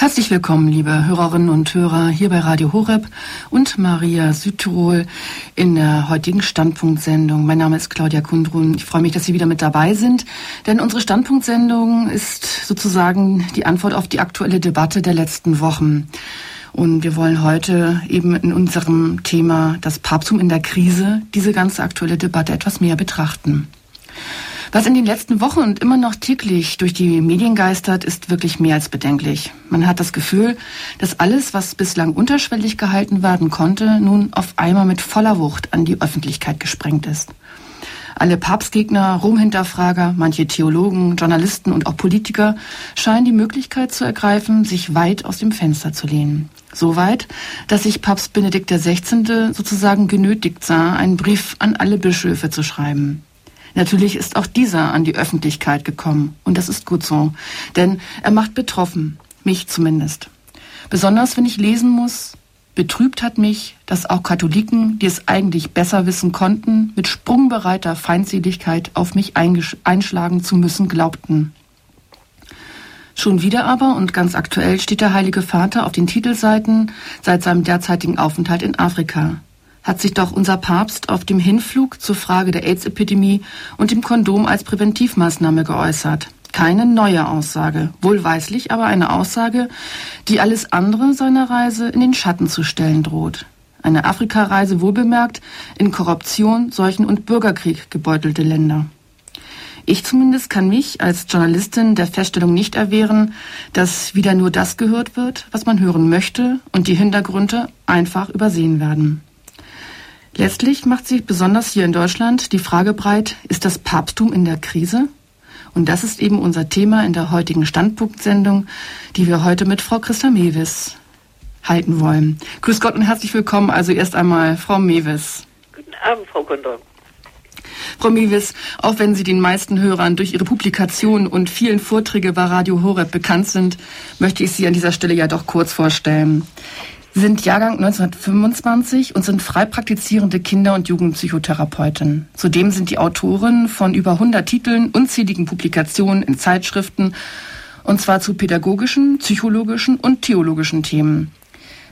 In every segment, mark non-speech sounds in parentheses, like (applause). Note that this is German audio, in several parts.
Herzlich willkommen, liebe Hörerinnen und Hörer, hier bei Radio Horeb und Maria Südtirol in der heutigen Standpunktsendung. Mein Name ist Claudia Kundrun. Ich freue mich, dass Sie wieder mit dabei sind, denn unsere Standpunktsendung ist sozusagen die Antwort auf die aktuelle Debatte der letzten Wochen. Und wir wollen heute eben in unserem Thema das Papsttum in der Krise diese ganze aktuelle Debatte etwas mehr betrachten. Was in den letzten Wochen und immer noch täglich durch die Medien geistert, ist wirklich mehr als bedenklich. Man hat das Gefühl, dass alles, was bislang unterschwellig gehalten werden konnte, nun auf einmal mit voller Wucht an die Öffentlichkeit gesprengt ist. Alle Papstgegner, Romhinterfrager, manche Theologen, Journalisten und auch Politiker scheinen die Möglichkeit zu ergreifen, sich weit aus dem Fenster zu lehnen. So weit, dass sich Papst Benedikt XVI. sozusagen genötigt sah, einen Brief an alle Bischöfe zu schreiben. Natürlich ist auch dieser an die Öffentlichkeit gekommen. Und das ist gut so. Denn er macht betroffen. Mich zumindest. Besonders wenn ich lesen muss, betrübt hat mich, dass auch Katholiken, die es eigentlich besser wissen konnten, mit sprungbereiter Feindseligkeit auf mich einschlagen zu müssen glaubten. Schon wieder aber und ganz aktuell steht der Heilige Vater auf den Titelseiten seit seinem derzeitigen Aufenthalt in Afrika hat sich doch unser Papst auf dem Hinflug zur Frage der AIDS-Epidemie und dem Kondom als Präventivmaßnahme geäußert. Keine neue Aussage, wohlweislich aber eine Aussage, die alles andere seiner Reise in den Schatten zu stellen droht. Eine Afrikareise wohlbemerkt in Korruption, Seuchen und Bürgerkrieg gebeutelte Länder. Ich zumindest kann mich als Journalistin der Feststellung nicht erwehren, dass wieder nur das gehört wird, was man hören möchte und die Hintergründe einfach übersehen werden. Letztlich macht sich besonders hier in Deutschland die Frage breit, ist das Papsttum in der Krise? Und das ist eben unser Thema in der heutigen Standpunktsendung, die wir heute mit Frau Christa Mewis halten wollen. Grüß Gott und herzlich willkommen. Also erst einmal Frau Mewis. Guten Abend, Frau Kondor. Frau Mewis, auch wenn Sie den meisten Hörern durch Ihre Publikationen und vielen Vorträge bei Radio Horeb bekannt sind, möchte ich Sie an dieser Stelle ja doch kurz vorstellen. Sind Jahrgang 1925 und sind frei praktizierende Kinder- und Jugendpsychotherapeutin. Zudem sind die Autorin von über 100 Titeln, unzähligen Publikationen in Zeitschriften, und zwar zu pädagogischen, psychologischen und theologischen Themen.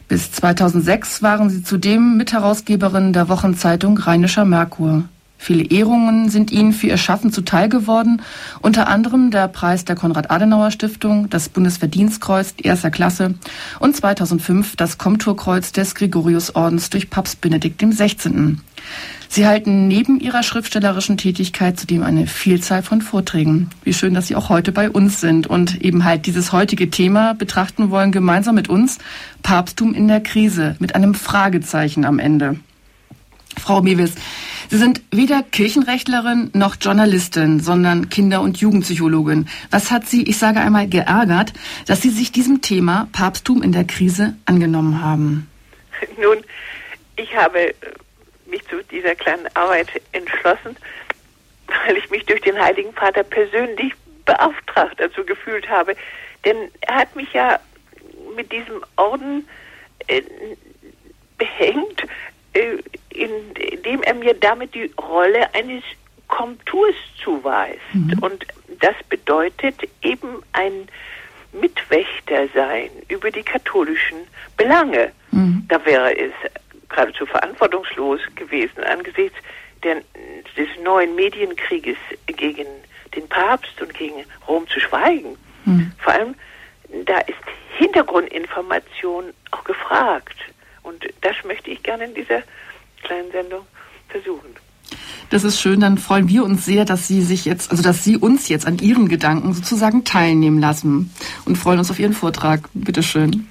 Bis 2006 waren sie zudem Mitherausgeberin der Wochenzeitung Rheinischer Merkur. Viele Ehrungen sind ihnen für ihr Schaffen zuteil geworden, unter anderem der Preis der Konrad-Adenauer-Stiftung, das Bundesverdienstkreuz erster Klasse und 2005 das Komturkreuz des Gregoriusordens durch Papst Benedikt XVI. Sie halten neben ihrer schriftstellerischen Tätigkeit zudem eine Vielzahl von Vorträgen. Wie schön, dass Sie auch heute bei uns sind und eben halt dieses heutige Thema betrachten wollen, gemeinsam mit uns, Papsttum in der Krise, mit einem Fragezeichen am Ende. Frau Mewis, Sie sind weder Kirchenrechtlerin noch Journalistin, sondern Kinder- und Jugendpsychologin. Was hat Sie, ich sage einmal, geärgert, dass Sie sich diesem Thema Papsttum in der Krise angenommen haben? (laughs) Nun, ich habe äh, mich zu dieser kleinen Arbeit entschlossen, weil ich mich durch den Heiligen Vater persönlich beauftragt dazu gefühlt habe. Denn er hat mich ja mit diesem Orden äh, behängt, indem er mir damit die Rolle eines Komturs zuweist. Mhm. Und das bedeutet eben ein Mitwächter sein über die katholischen Belange. Mhm. Da wäre es geradezu verantwortungslos gewesen angesichts der, des neuen Medienkrieges gegen den Papst und gegen Rom zu schweigen. Mhm. Vor allem, da ist Hintergrundinformation auch gefragt. Und das möchte ich gerne in dieser kleinen Sendung versuchen. Das ist schön, dann freuen wir uns sehr, dass Sie sich jetzt, also dass Sie uns jetzt an Ihren Gedanken sozusagen teilnehmen lassen und freuen uns auf Ihren Vortrag. Bitte schön.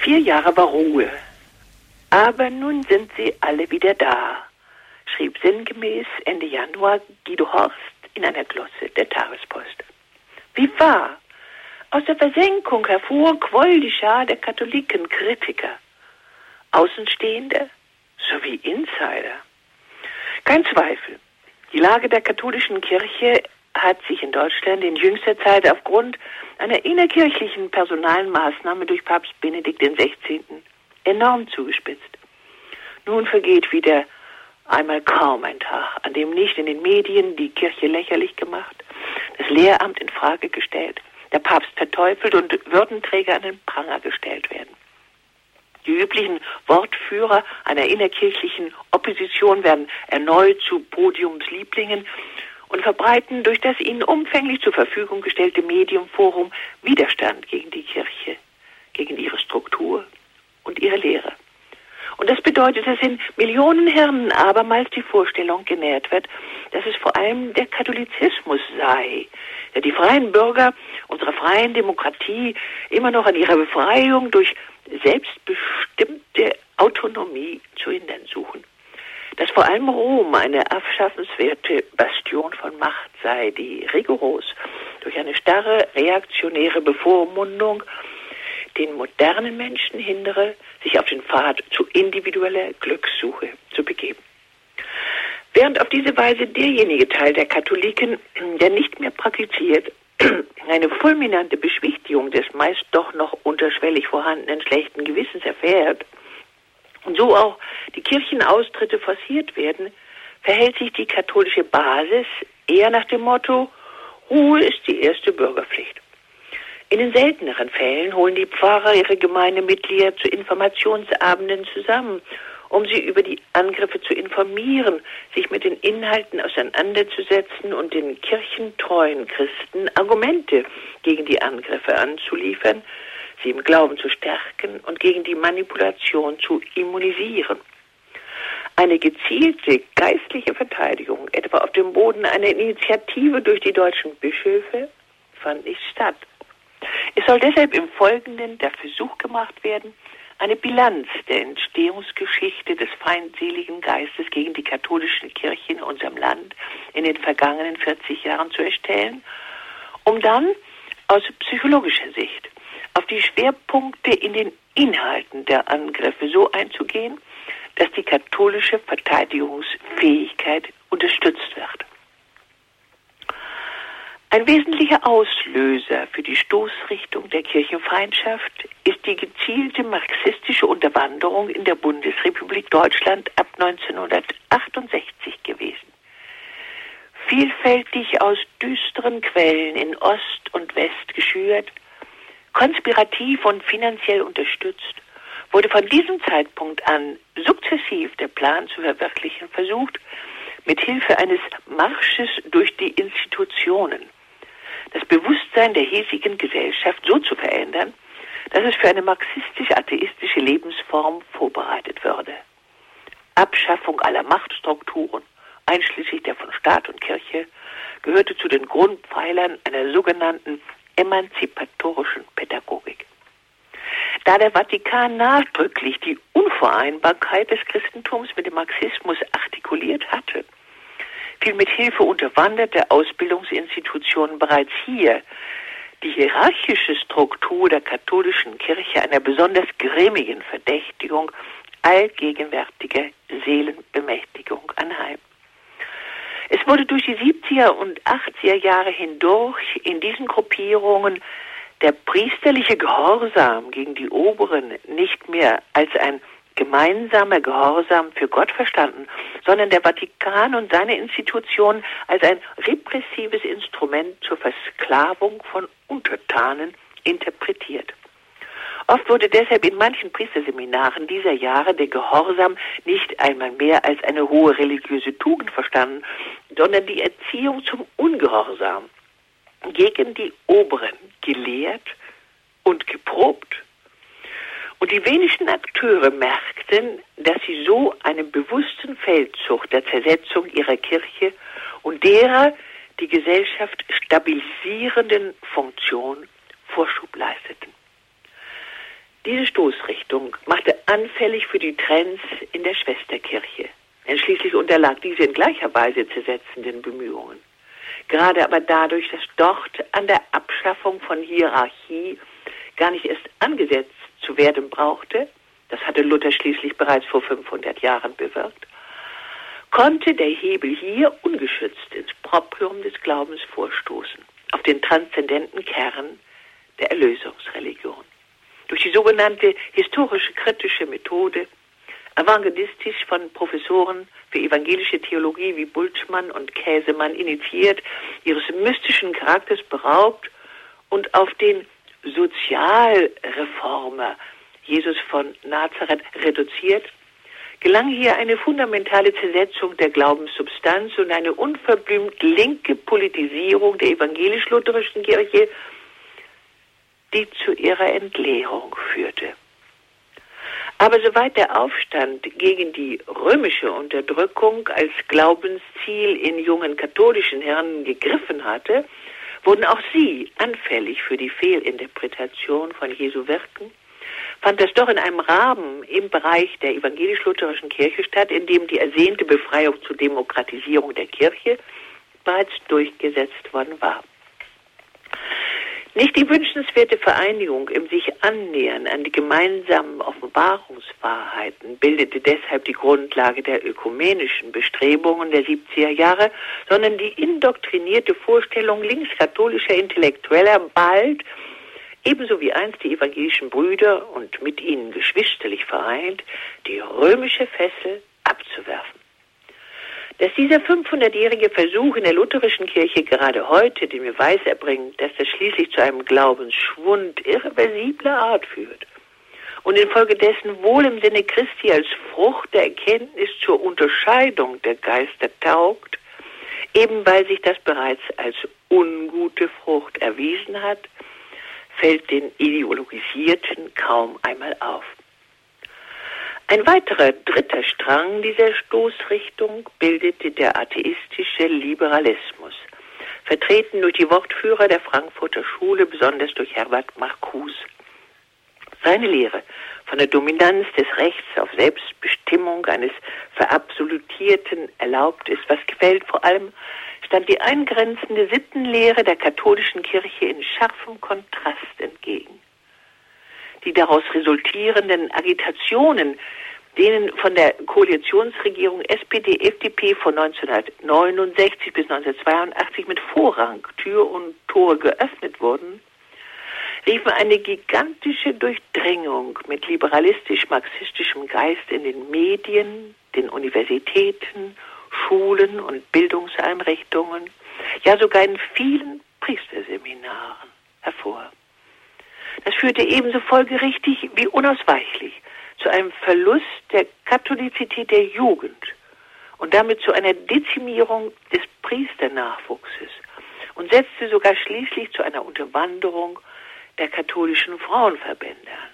Vier Jahre war Ruhe, aber nun sind sie alle wieder da, schrieb sinngemäß Ende Januar Guido Horst in einer Glosse der Tagespost. Wie wahr? Aus der Versenkung hervor quoll die Schar der Katholikenkritiker. Außenstehende sowie Insider. Kein Zweifel. Die Lage der katholischen Kirche hat sich in Deutschland in jüngster Zeit aufgrund einer innerkirchlichen personalen Maßnahme durch Papst Benedikt XVI. enorm zugespitzt. Nun vergeht wieder einmal kaum ein Tag, an dem nicht in den Medien die Kirche lächerlich gemacht, das Lehramt in Frage gestellt, der Papst verteufelt und Würdenträger an den Pranger gestellt werden. Die üblichen Wortführer einer innerkirchlichen Opposition werden erneut zu Podiumslieblingen und verbreiten durch das ihnen umfänglich zur Verfügung gestellte Mediumforum Widerstand gegen die Kirche, gegen ihre Struktur und ihre Lehre. Und das bedeutet, dass in Millionen Hirnen abermals die Vorstellung genährt wird, dass es vor allem der Katholizismus sei, der die freien Bürger unserer freien Demokratie immer noch an ihrer Befreiung durch selbstbestimmte Autonomie zu hindern suchen. Dass vor allem Rom eine abschaffenswerte Bastion von Macht sei, die rigoros durch eine starre reaktionäre Bevormundung den modernen Menschen hindere, sich auf den Pfad zu individueller Glückssuche zu begeben. Während auf diese Weise derjenige Teil der Katholiken, der nicht mehr praktiziert, (clears throat) eine fulminante Beschwichtigung des meist doch noch unterschwellig vorhandenen schlechten Gewissens erfährt und so auch die Kirchenaustritte forciert werden, verhält sich die katholische Basis eher nach dem Motto, Ruhe ist die erste Bürgerpflicht. In den selteneren Fällen holen die Pfarrer ihre Gemeindemitglieder zu Informationsabenden zusammen um sie über die Angriffe zu informieren, sich mit den Inhalten auseinanderzusetzen und den kirchentreuen Christen Argumente gegen die Angriffe anzuliefern, sie im Glauben zu stärken und gegen die Manipulation zu immunisieren. Eine gezielte geistliche Verteidigung, etwa auf dem Boden einer Initiative durch die deutschen Bischöfe, fand nicht statt. Es soll deshalb im Folgenden der Versuch gemacht werden, eine Bilanz der Entstehungsgeschichte des feindseligen Geistes gegen die katholischen Kirchen in unserem Land in den vergangenen 40 Jahren zu erstellen, um dann aus psychologischer Sicht auf die Schwerpunkte in den Inhalten der Angriffe so einzugehen, dass die katholische Verteidigungsfähigkeit unterstützt wird. Ein wesentlicher Auslöser für die Stoßrichtung der Kirchenfeindschaft ist die gezielte marxistische Unterwanderung in der Bundesrepublik Deutschland ab 1968 gewesen. Vielfältig aus düsteren Quellen in Ost und West geschürt, konspirativ und finanziell unterstützt, wurde von diesem Zeitpunkt an sukzessiv der Plan zu verwirklichen versucht, mit Hilfe eines Marsches durch die Institutionen das Bewusstsein der hiesigen Gesellschaft so zu verändern, dass es für eine marxistisch-atheistische Lebensform vorbereitet würde. Abschaffung aller Machtstrukturen, einschließlich der von Staat und Kirche, gehörte zu den Grundpfeilern einer sogenannten emanzipatorischen Pädagogik. Da der Vatikan nachdrücklich die Unvereinbarkeit des Christentums mit dem Marxismus artikuliert hatte, fiel mit Hilfe unterwanderter Ausbildungsinstitutionen bereits hier die hierarchische Struktur der katholischen Kirche einer besonders grimmigen Verdächtigung allgegenwärtiger Seelenbemächtigung anheim. Es wurde durch die 70er und 80er Jahre hindurch in diesen Gruppierungen der priesterliche Gehorsam gegen die Oberen nicht mehr als ein gemeinsamer Gehorsam für Gott verstanden, sondern der Vatikan und seine Institutionen als ein repressives Instrument zur Versklavung von Untertanen interpretiert. Oft wurde deshalb in manchen Priesterseminaren dieser Jahre der Gehorsam nicht einmal mehr als eine hohe religiöse Tugend verstanden, sondern die Erziehung zum Ungehorsam gegen die Oberen gelehrt und geprobt und die wenigsten Akteure merkten, dass sie so einem bewussten Feldzug der Zersetzung ihrer Kirche und derer die Gesellschaft stabilisierenden Funktion Vorschub leisteten. Diese Stoßrichtung machte anfällig für die Trends in der Schwesterkirche, denn schließlich unterlag diese in gleicher Weise zersetzenden Bemühungen. Gerade aber dadurch, dass dort an der Abschaffung von Hierarchie gar nicht erst angesetzt zu werden brauchte, das hatte Luther schließlich bereits vor 500 Jahren bewirkt, konnte der Hebel hier ungeschützt ins Proprium des Glaubens vorstoßen, auf den transzendenten Kern der Erlösungsreligion. Durch die sogenannte historische kritische Methode, evangelistisch von Professoren für evangelische Theologie wie Bultmann und Käsemann initiiert, ihres mystischen Charakters beraubt und auf den Sozialreformer Jesus von Nazareth reduziert, gelang hier eine fundamentale Zersetzung der Glaubenssubstanz und eine unverblümt linke Politisierung der evangelisch-lutherischen Kirche, die zu ihrer Entleerung führte. Aber soweit der Aufstand gegen die römische Unterdrückung als Glaubensziel in jungen katholischen Herren gegriffen hatte, wurden auch sie anfällig für die Fehlinterpretation von Jesu Wirken, fand das doch in einem Rahmen im Bereich der evangelisch-lutherischen Kirche statt, in dem die ersehnte Befreiung zur Demokratisierung der Kirche bereits durchgesetzt worden war. Nicht die wünschenswerte Vereinigung im sich annähern an die gemeinsamen Offenbarungswahrheiten bildete deshalb die Grundlage der ökumenischen Bestrebungen der 70er Jahre, sondern die indoktrinierte Vorstellung linkskatholischer Intellektueller bald, ebenso wie einst die evangelischen Brüder und mit ihnen geschwisterlich vereint, die römische Fessel abzuwerfen dass dieser 500-jährige Versuch in der lutherischen Kirche gerade heute den Beweis erbringt, dass das schließlich zu einem Glaubensschwund irreversibler Art führt und infolgedessen wohl im Sinne Christi als Frucht der Erkenntnis zur Unterscheidung der Geister taugt, eben weil sich das bereits als ungute Frucht erwiesen hat, fällt den Ideologisierten kaum einmal auf. Ein weiterer dritter Strang dieser Stoßrichtung bildete der atheistische Liberalismus, vertreten durch die Wortführer der Frankfurter Schule, besonders durch Herbert Marcuse. Seine Lehre von der Dominanz des Rechts auf Selbstbestimmung eines verabsolutierten erlaubt ist, was gefällt, vor allem stand die eingrenzende Sittenlehre der katholischen Kirche in scharfem Kontrast entgegen die daraus resultierenden Agitationen, denen von der Koalitionsregierung SPD-FDP von 1969 bis 1982 mit Vorrang Tür und Tor geöffnet wurden, riefen eine gigantische Durchdringung mit liberalistisch-marxistischem Geist in den Medien, den Universitäten, Schulen und Bildungseinrichtungen, ja sogar in vielen Priesterseminaren hervor. Das führte ebenso folgerichtig wie unausweichlich zu einem Verlust der Katholizität der Jugend und damit zu einer Dezimierung des Priesternachwuchses und setzte sogar schließlich zu einer Unterwanderung der katholischen Frauenverbände an.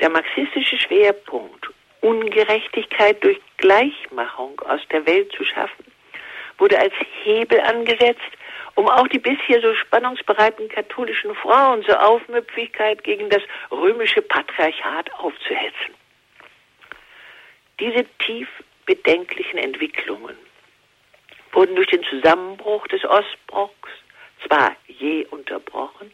Der marxistische Schwerpunkt, Ungerechtigkeit durch Gleichmachung aus der Welt zu schaffen, wurde als Hebel angesetzt, um auch die bisher so spannungsbereiten katholischen Frauen zur Aufmüpfigkeit gegen das römische Patriarchat aufzuhetzen. Diese tief bedenklichen Entwicklungen wurden durch den Zusammenbruch des Ostblocks zwar je unterbrochen,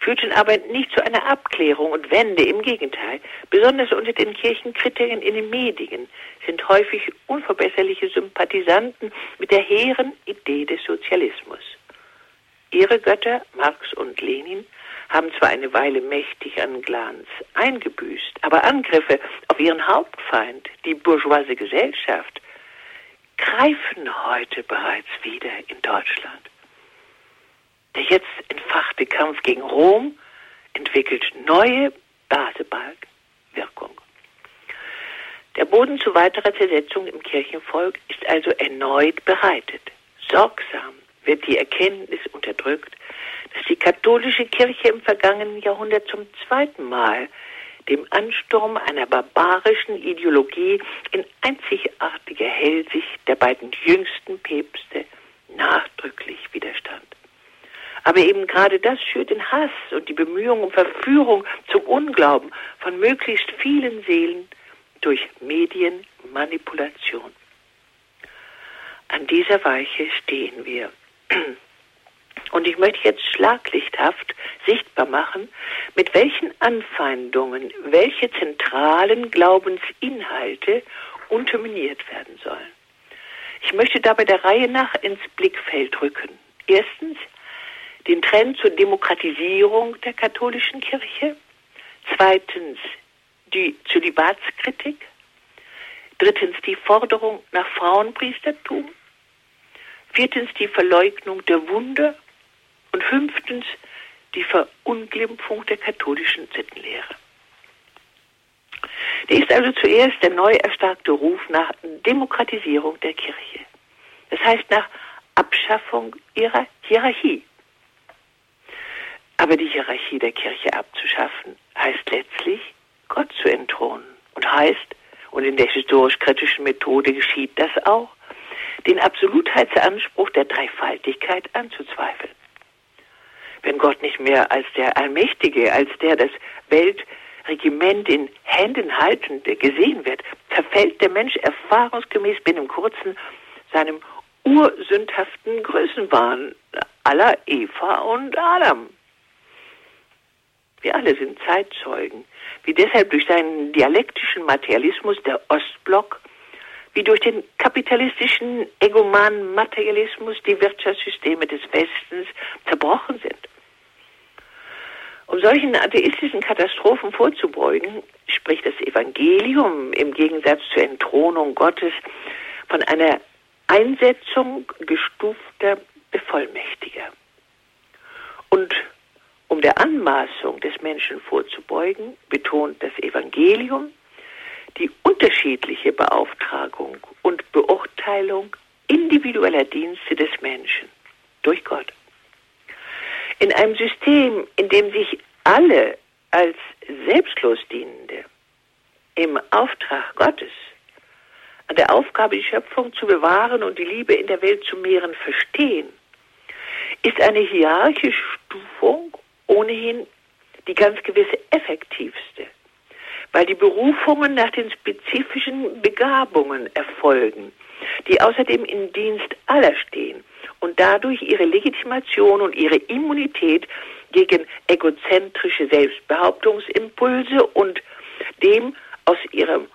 führten aber nicht zu einer Abklärung und Wende. Im Gegenteil, besonders unter den Kirchenkritikern in den Medien sind häufig unverbesserliche Sympathisanten mit der hehren Idee des Sozialismus. Ihre Götter, Marx und Lenin, haben zwar eine Weile mächtig an Glanz eingebüßt, aber Angriffe auf ihren Hauptfeind, die bourgeoise Gesellschaft, greifen heute bereits wieder in Deutschland. Der jetzt entfachte Kampf gegen Rom entwickelt neue Basebalgwirkung. Der Boden zu weiterer Zersetzung im Kirchenvolk ist also erneut bereitet. Sorgsam wird die Erkenntnis unterdrückt, dass die katholische Kirche im vergangenen Jahrhundert zum zweiten Mal dem Ansturm einer barbarischen Ideologie in einzigartiger Hellsicht der beiden jüngsten Päpste nachdrücklich widerstand. Aber eben gerade das schürt den Hass und die Bemühungen um Verführung zum Unglauben von möglichst vielen Seelen durch Medienmanipulation. An dieser Weiche stehen wir. (clears throat) Und ich möchte jetzt schlaglichthaft sichtbar machen, mit welchen Anfeindungen welche zentralen Glaubensinhalte unterminiert werden sollen. Ich möchte dabei der Reihe nach ins Blickfeld rücken. Erstens den Trend zur Demokratisierung der katholischen Kirche. Zweitens die Zölibatskritik. Drittens die Forderung nach Frauenpriestertum. Viertens die Verleugnung der Wunder. Und fünftens die Verunglimpfung der katholischen Sittenlehre. Der ist also zuerst der neu erstarkte Ruf nach Demokratisierung der Kirche. Das heißt nach Abschaffung ihrer Hierarchie. Aber die Hierarchie der Kirche abzuschaffen, heißt letztlich, Gott zu entthronen. Und heißt, und in der historisch-kritischen Methode geschieht das auch, den Absolutheitsanspruch der Dreifaltigkeit anzuzweifeln. Wenn Gott nicht mehr als der Allmächtige, als der das Weltregiment in Händen haltende gesehen wird, verfällt der Mensch erfahrungsgemäß binnen kurzen seinem ursündhaften Größenwahn aller Eva und Adam. Wir alle sind Zeitzeugen, wie deshalb durch seinen dialektischen Materialismus der Ostblock, wie durch den kapitalistischen egomanen Materialismus die Wirtschaftssysteme des Westens zerbrochen sind. Um solchen atheistischen Katastrophen vorzubeugen, spricht das Evangelium im Gegensatz zur Entthronung Gottes von einer Einsetzung gestufter Bevollmächtiger. Und um der Anmaßung des Menschen vorzubeugen, betont das Evangelium die unterschiedliche Beauftragung und Beurteilung individueller Dienste des Menschen durch Gott. In einem System, in dem sich alle als selbstlos Dienende im Auftrag Gottes an der Aufgabe, die Schöpfung zu bewahren und die Liebe in der Welt zu mehren, verstehen, ist eine hierarchische Stufung ohnehin die ganz gewisse effektivste, weil die Berufungen nach den spezifischen Begabungen erfolgen, die außerdem im Dienst aller stehen und dadurch ihre Legitimation und ihre Immunität gegen egozentrische Selbstbehauptungsimpulse und dem aus ihrem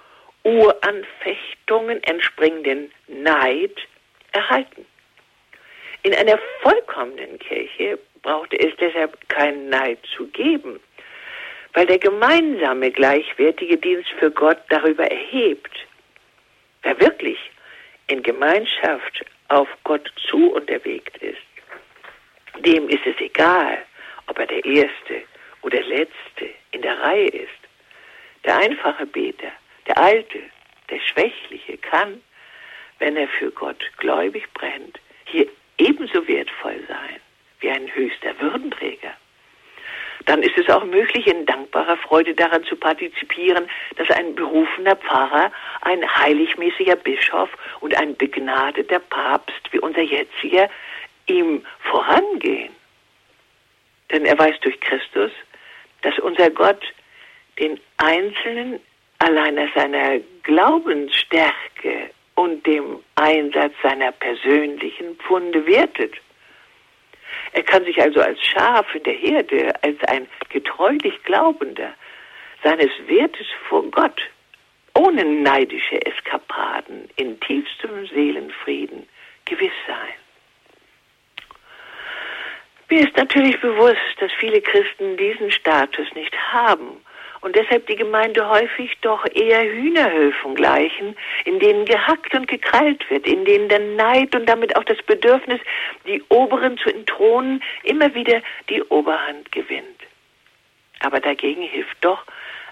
Uranfechtungen entspringenden Neid erhalten. In einer vollkommenen Kirche brauchte es deshalb keinen Neid zu geben, weil der gemeinsame gleichwertige Dienst für Gott darüber erhebt. Wer wirklich in Gemeinschaft auf Gott zu unterwegs ist, dem ist es egal, ob er der Erste oder Letzte in der Reihe ist. Der einfache Beter der Alte, der Schwächliche kann, wenn er für Gott gläubig brennt, hier ebenso wertvoll sein wie ein höchster Würdenträger. Dann ist es auch möglich, in dankbarer Freude daran zu partizipieren, dass ein berufener Pfarrer, ein heiligmäßiger Bischof und ein begnadeter Papst wie unser jetziger ihm vorangehen. Denn er weiß durch Christus, dass unser Gott den Einzelnen allein aus seiner Glaubensstärke und dem Einsatz seiner persönlichen Pfunde wertet. Er kann sich also als Schaf in der Herde, als ein getreulich Glaubender seines Wertes vor Gott, ohne neidische Eskapaden, in tiefstem Seelenfrieden gewiss sein. Mir ist natürlich bewusst, dass viele Christen diesen Status nicht haben und deshalb die Gemeinde häufig doch eher Hühnerhöfen gleichen, in denen gehackt und gekrallt wird, in denen der Neid und damit auch das Bedürfnis, die Oberen zu entthronen, immer wieder die Oberhand gewinnt. Aber dagegen hilft doch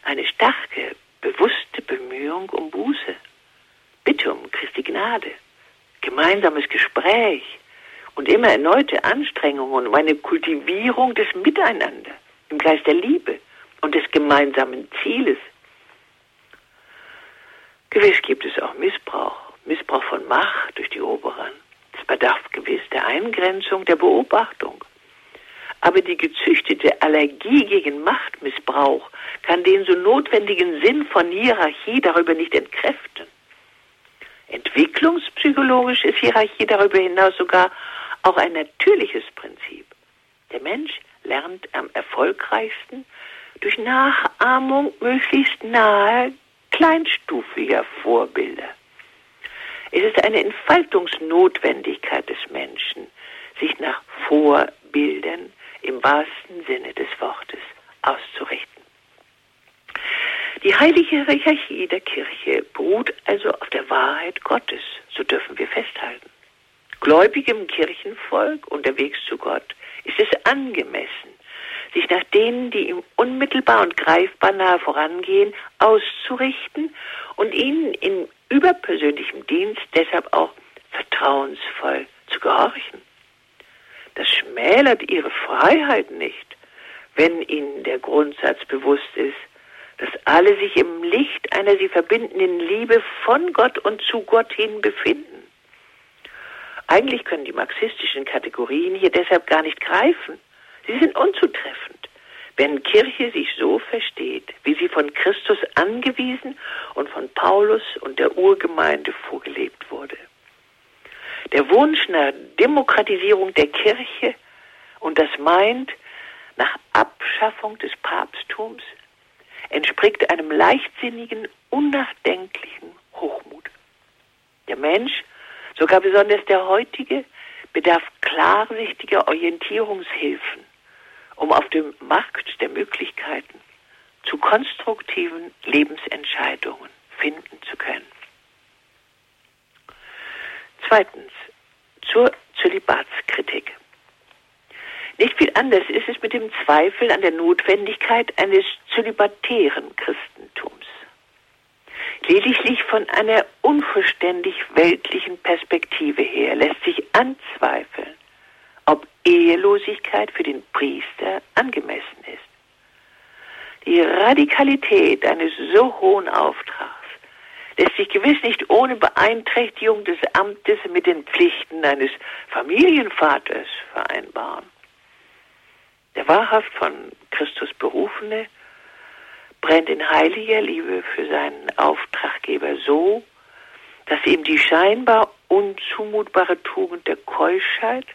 eine starke, bewusste Bemühung um Buße, Bitte um Christi Gnade, gemeinsames Gespräch und immer erneute Anstrengungen um eine Kultivierung des Miteinander im Geist der Liebe und des gemeinsamen Zieles. Gewiss gibt es auch Missbrauch, Missbrauch von Macht durch die Oberen. Es bedarf gewiss der Eingrenzung, der Beobachtung. Aber die gezüchtete Allergie gegen Machtmissbrauch kann den so notwendigen Sinn von Hierarchie darüber nicht entkräften. Entwicklungspsychologisch ist Hierarchie darüber hinaus sogar auch ein natürliches Prinzip. Der Mensch lernt am erfolgreichsten durch Nachahmung möglichst nahe, kleinstufiger Vorbilder. Es ist eine Entfaltungsnotwendigkeit des Menschen, sich nach Vorbildern im wahrsten Sinne des Wortes auszurichten. Die heilige Hierarchie der Kirche beruht also auf der Wahrheit Gottes, so dürfen wir festhalten. gläubigem Kirchenvolk unterwegs zu Gott ist es angemessen, sich nach denen, die ihm unmittelbar und greifbar nahe vorangehen, auszurichten und ihnen in überpersönlichem Dienst deshalb auch vertrauensvoll zu gehorchen. Das schmälert ihre Freiheit nicht, wenn ihnen der Grundsatz bewusst ist, dass alle sich im Licht einer sie verbindenden Liebe von Gott und zu Gott hin befinden. Eigentlich können die marxistischen Kategorien hier deshalb gar nicht greifen. Sie sind unzutreffend, wenn Kirche sich so versteht, wie sie von Christus angewiesen und von Paulus und der Urgemeinde vorgelebt wurde. Der Wunsch nach Demokratisierung der Kirche und das meint, nach Abschaffung des Papsttums, entspricht einem leichtsinnigen, unnachdenklichen Hochmut. Der Mensch, sogar besonders der heutige, bedarf klarsichtiger Orientierungshilfen, um auf dem Markt der Möglichkeiten zu konstruktiven Lebensentscheidungen finden zu können. Zweitens, zur Zölibatskritik. Nicht viel anders ist es mit dem Zweifel an der Notwendigkeit eines zölibatären Christentums. Lediglich von einer unverständlich weltlichen Perspektive her lässt sich anzweifeln, ob Ehelosigkeit für den Priester angemessen ist. Die Radikalität eines so hohen Auftrags lässt sich gewiss nicht ohne Beeinträchtigung des Amtes mit den Pflichten eines Familienvaters vereinbaren. Der wahrhaft von Christus berufene brennt in heiliger Liebe für seinen Auftraggeber so, dass ihm die scheinbar unzumutbare Tugend der Keuschheit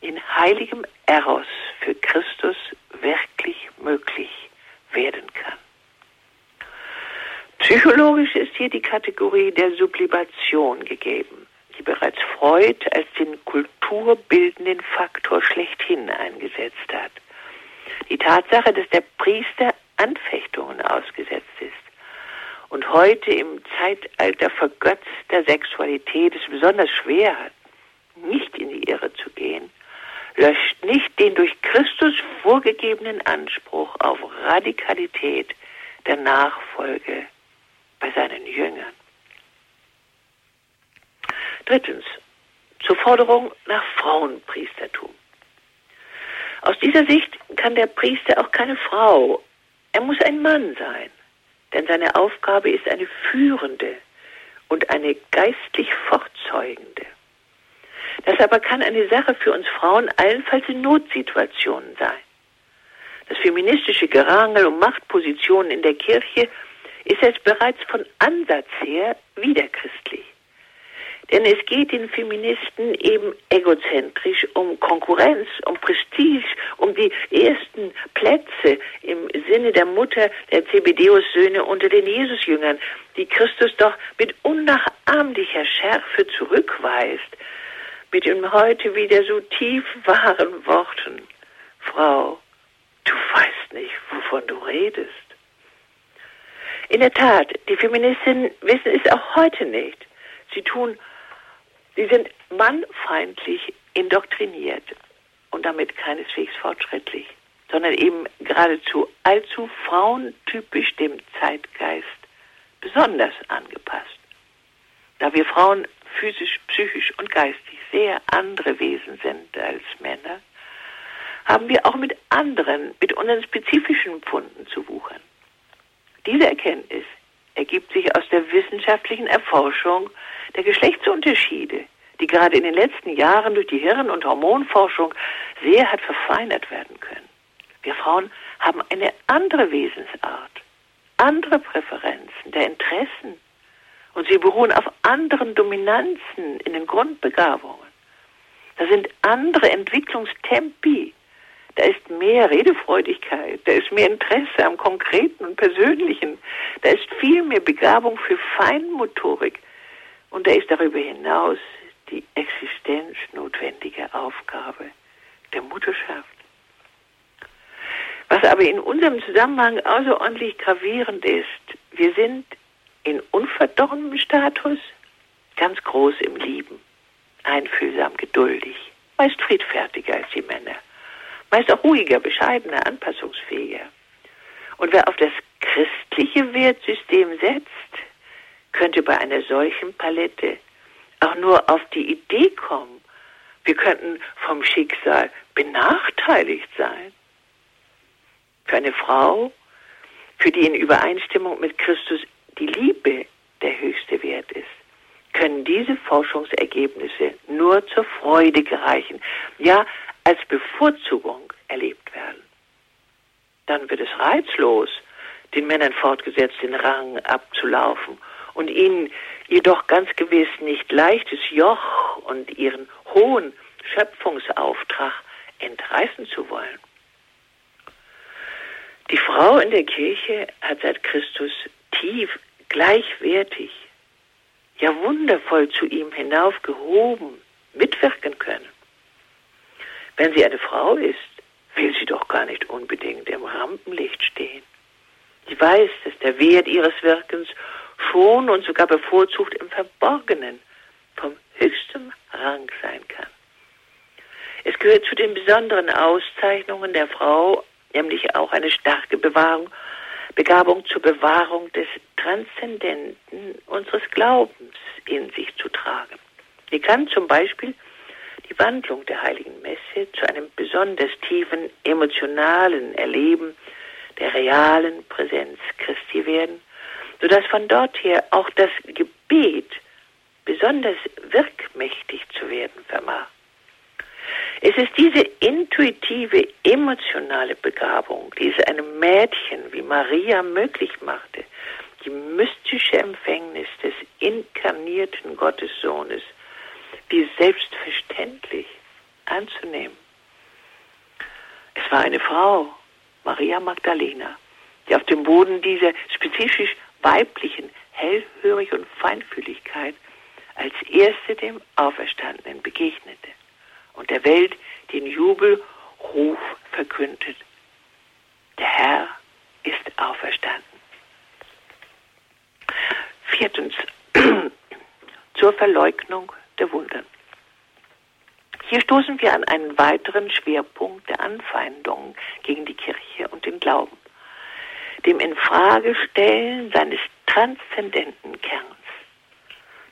in heiligem Eros für Christus wirklich möglich werden kann. Psychologisch ist hier die Kategorie der Sublibation gegeben, die bereits Freud als den kulturbildenden Faktor schlechthin eingesetzt hat. Die Tatsache, dass der Priester Anfechtungen ausgesetzt ist und heute im Zeitalter vergötzter Sexualität es besonders schwer hat, nicht in die Irre zu gehen, löscht nicht den durch Christus vorgegebenen Anspruch auf Radikalität der Nachfolge bei seinen Jüngern. Drittens, zur Forderung nach Frauenpriestertum. Aus dieser Sicht kann der Priester auch keine Frau, er muss ein Mann sein, denn seine Aufgabe ist eine führende und eine geistlich fortzeugende. Das aber kann eine Sache für uns Frauen allenfalls in Notsituationen sein. Das feministische Gerangel um Machtpositionen in der Kirche ist es bereits von Ansatz her widerchristlich. Denn es geht den Feministen eben egozentrisch um Konkurrenz, um Prestige, um die ersten Plätze im Sinne der Mutter der Zebedeus-Söhne unter den Jesusjüngern, die Christus doch mit unnachahmlicher Schärfe zurückweist, mit den heute wieder so tief wahren Worten. Frau, du weißt nicht, wovon du redest. In der Tat, die Feministinnen wissen es auch heute nicht. Sie tun, sie sind mannfeindlich indoktriniert und damit keineswegs fortschrittlich, sondern eben geradezu allzu frauentypisch dem Zeitgeist besonders angepasst. Da wir Frauen physisch, psychisch und geistig sehr andere Wesen sind als Männer, haben wir auch mit anderen, mit unseren spezifischen Pfunden zu wuchern. Diese Erkenntnis ergibt sich aus der wissenschaftlichen Erforschung der Geschlechtsunterschiede, die gerade in den letzten Jahren durch die Hirn- und Hormonforschung sehr hat verfeinert werden können. Wir Frauen haben eine andere Wesensart, andere Präferenzen der Interessen und sie beruhen auf anderen Dominanzen in den Grundbegabungen. Da sind andere Entwicklungstempi da ist mehr Redefreudigkeit, da ist mehr Interesse am Konkreten und Persönlichen, da ist viel mehr Begabung für Feinmotorik und da ist darüber hinaus die existenznotwendige Aufgabe der Mutterschaft. Was aber in unserem Zusammenhang außerordentlich gravierend ist, wir sind in unverdorbenem Status ganz groß im Lieben, einfühlsam, geduldig, meist friedfertiger als die Männer, meist auch ruhiger, bescheidener, anpassungsfähiger. Und wer auf das christliche Wertsystem setzt, könnte bei einer solchen Palette auch nur auf die Idee kommen, wir könnten vom Schicksal benachteiligt sein. Für eine Frau, für die in Übereinstimmung mit Christus die Liebe der höchste Wert ist, können diese Forschungsergebnisse nur zur Freude gereichen, ja als Bevorzugung erlebt werden. Dann wird es reizlos, den Männern fortgesetzt den Rang abzulaufen und ihnen jedoch ganz gewiss nicht leichtes Joch und ihren hohen Schöpfungsauftrag entreißen zu wollen. Die Frau in der Kirche hat seit Christus tief gleichwertig, ja wundervoll zu ihm hinaufgehoben, mitwirken können. Wenn sie eine Frau ist, will sie doch gar nicht unbedingt im Rampenlicht stehen. Sie weiß, dass der Wert ihres Wirkens schon und sogar bevorzugt im Verborgenen vom höchsten Rang sein kann. Es gehört zu den besonderen Auszeichnungen der Frau, nämlich auch eine starke Bewahrung, Begabung zur Bewahrung des Transzendenten unseres Glaubens in sich zu tragen. Sie kann zum Beispiel die Wandlung der heiligen Messe zu einem besonders tiefen emotionalen Erleben der realen Präsenz Christi werden, sodass von dort her auch das Gebet besonders wirkmächtig zu werden vermag. Es ist diese intuitive, emotionale Begabung, die es einem Mädchen wie Maria möglich machte, die mystische Empfängnis des inkarnierten Gottessohnes, wie selbstverständlich anzunehmen. Es war eine Frau, Maria Magdalena, die auf dem Boden dieser spezifisch weiblichen Hellhörig und Feinfühligkeit als erste dem Auferstandenen begegnete und der Welt den Jubelruf verkündet. Der Herr ist auferstanden. Viertens, (clears throat) zur Verleugnung der Wunder. Hier stoßen wir an einen weiteren Schwerpunkt der Anfeindungen gegen die Kirche und den Glauben, dem Infragestellen seines transzendenten Kerns.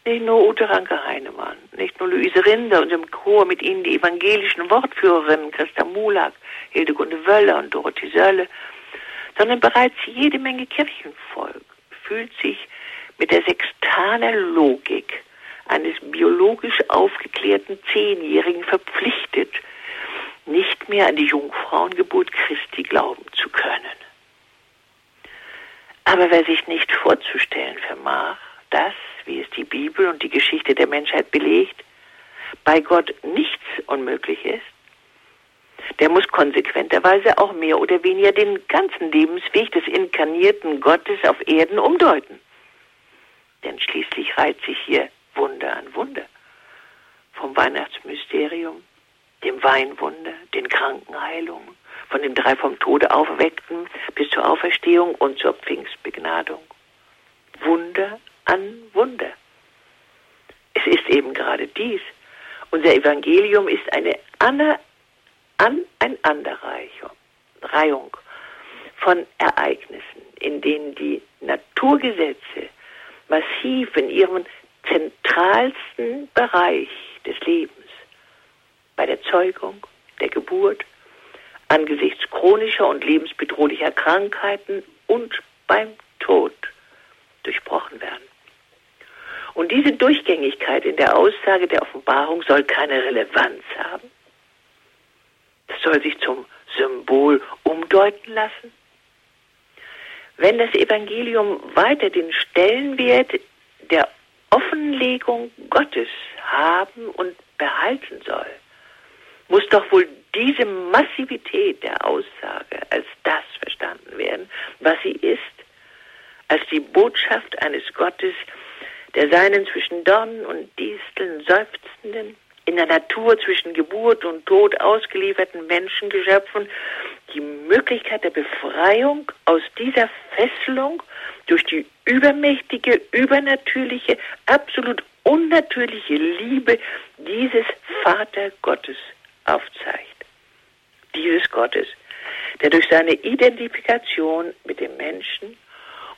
Nicht nur Ute Ranke Heinemann, nicht nur Luise Rinder und im Chor mit ihnen die evangelischen Wortführerinnen Christa Mulak, Hildegunde Wöller und Dorothee Sölle, sondern bereits jede Menge Kirchenvolk fühlt sich mit der sextaner Logik eines biologisch aufgeklärten Zehnjährigen verpflichtet, nicht mehr an die Jungfrauengeburt Christi glauben zu können. Aber wer sich nicht vorzustellen vermag, dass wie es die Bibel und die Geschichte der Menschheit belegt, bei Gott nichts unmöglich ist, der muss konsequenterweise auch mehr oder weniger den ganzen Lebensweg des inkarnierten Gottes auf Erden umdeuten. Denn schließlich reiht sich hier Wunder an Wunder. Vom Weihnachtsmysterium, dem Weinwunder, den Krankenheilungen, von den drei vom Tode aufweckten bis zur Auferstehung und zur Pfingstbegnadung. Wunder an Wunder. Es ist eben gerade dies. Unser Evangelium ist eine Anne, Aneinanderreihung Reihung von Ereignissen, in denen die Naturgesetze massiv in ihrem zentralsten Bereich des Lebens, bei der Zeugung, der Geburt, angesichts chronischer und lebensbedrohlicher Krankheiten und beim Tod durchbrochen werden. Und diese Durchgängigkeit in der Aussage der Offenbarung soll keine Relevanz haben. Das soll sich zum Symbol umdeuten lassen. Wenn das Evangelium weiter den Stellenwert der Offenlegung Gottes haben und behalten soll, muss doch wohl diese Massivität der Aussage als das verstanden werden, was sie ist, als die Botschaft eines Gottes, der seinen zwischen Dornen und Disteln seufzenden, in der Natur zwischen Geburt und Tod ausgelieferten Menschengeschöpfen die Möglichkeit der Befreiung aus dieser Fesselung durch die übermächtige, übernatürliche, absolut unnatürliche Liebe dieses Vater Gottes aufzeigt. Dieses Gottes, der durch seine Identifikation mit dem Menschen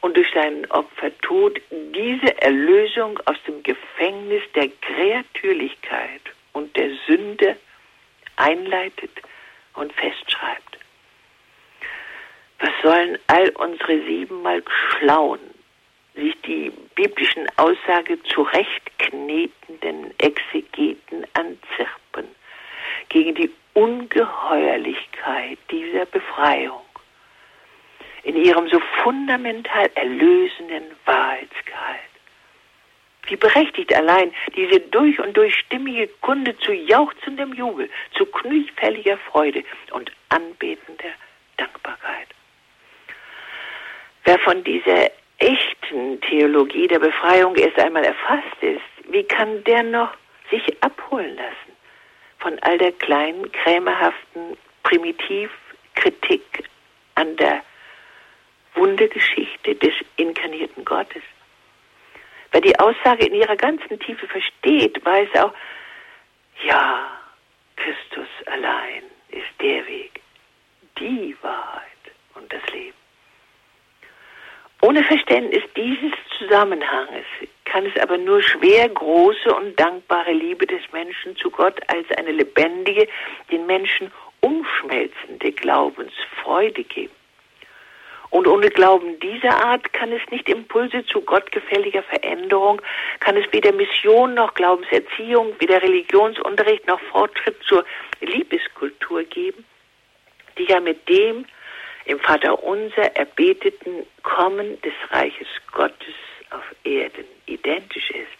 und durch seinen Opfertod diese Erlösung aus dem Gefängnis der Kreatürlichkeit und der Sünde einleitet und festschreibt. Was sollen all unsere siebenmal Schlauen, sich die biblischen Aussage zurechtknetenden Exegeten anzirpen gegen die Ungeheuerlichkeit dieser Befreiung in ihrem so fundamental erlösenden Wahrheitsgehalt. Wie berechtigt allein diese durch und durch stimmige Kunde zu jauchzendem Jubel, zu kniefälliger Freude und anbetender Dankbarkeit. Wer von dieser echten Theologie der Befreiung erst einmal erfasst ist, wie kann der noch sich abholen lassen von all der kleinen, krämerhaften Primitivkritik an der Wundergeschichte des inkarnierten Gottes? Wer die Aussage in ihrer ganzen Tiefe versteht, weiß auch, ja, Christus allein ist der Weg, die Wahrheit und das Leben. Ohne Verständnis dieses Zusammenhanges kann es aber nur schwer große und dankbare Liebe des Menschen zu Gott als eine lebendige, den Menschen umschmelzende Glaubensfreude geben. Und ohne Glauben dieser Art kann es nicht Impulse zu gottgefälliger Veränderung, kann es weder Mission noch Glaubenserziehung, weder Religionsunterricht noch Fortschritt zur Liebeskultur geben, die ja mit dem im Vater unser erbeteten Kommen des Reiches Gottes auf Erden identisch ist.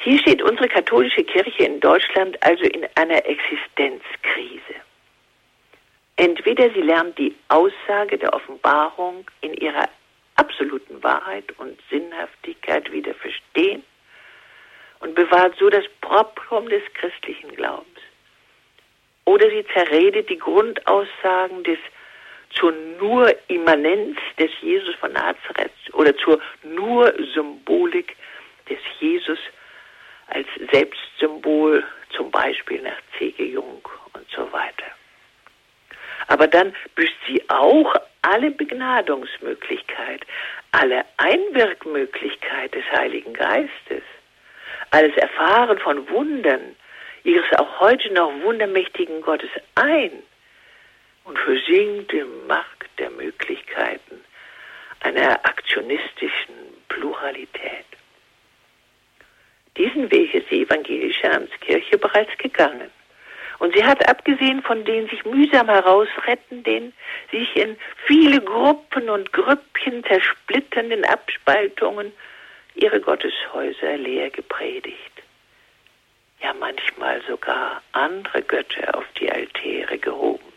Hier steht unsere katholische Kirche in Deutschland also in einer Existenzkrise. Entweder sie lernt die Aussage der Offenbarung in ihrer absoluten Wahrheit und Sinnhaftigkeit wieder verstehen und bewahrt so das Proprum des christlichen Glaubens. Oder sie zerredet die Grundaussagen des zur nur Immanenz des Jesus von Nazareth oder zur nur Symbolik des Jesus als Selbstsymbol, zum Beispiel nach C.G. Jung und so weiter. Aber dann büßt sie auch alle Begnadungsmöglichkeit, alle Einwirkmöglichkeit des Heiligen Geistes, alles Erfahren von Wundern, ihres auch heute noch wundermächtigen Gottes ein und versinkt im Markt der Möglichkeiten einer aktionistischen Pluralität. Diesen Weg ist die evangelische Amtskirche bereits gegangen. Und sie hat, abgesehen von den sich mühsam herausrettenden, sich in viele Gruppen und Grüppchen zersplitternden Abspaltungen, ihre Gotteshäuser leer gepredigt. Ja, manchmal sogar andere Götter auf die Altäre gehoben.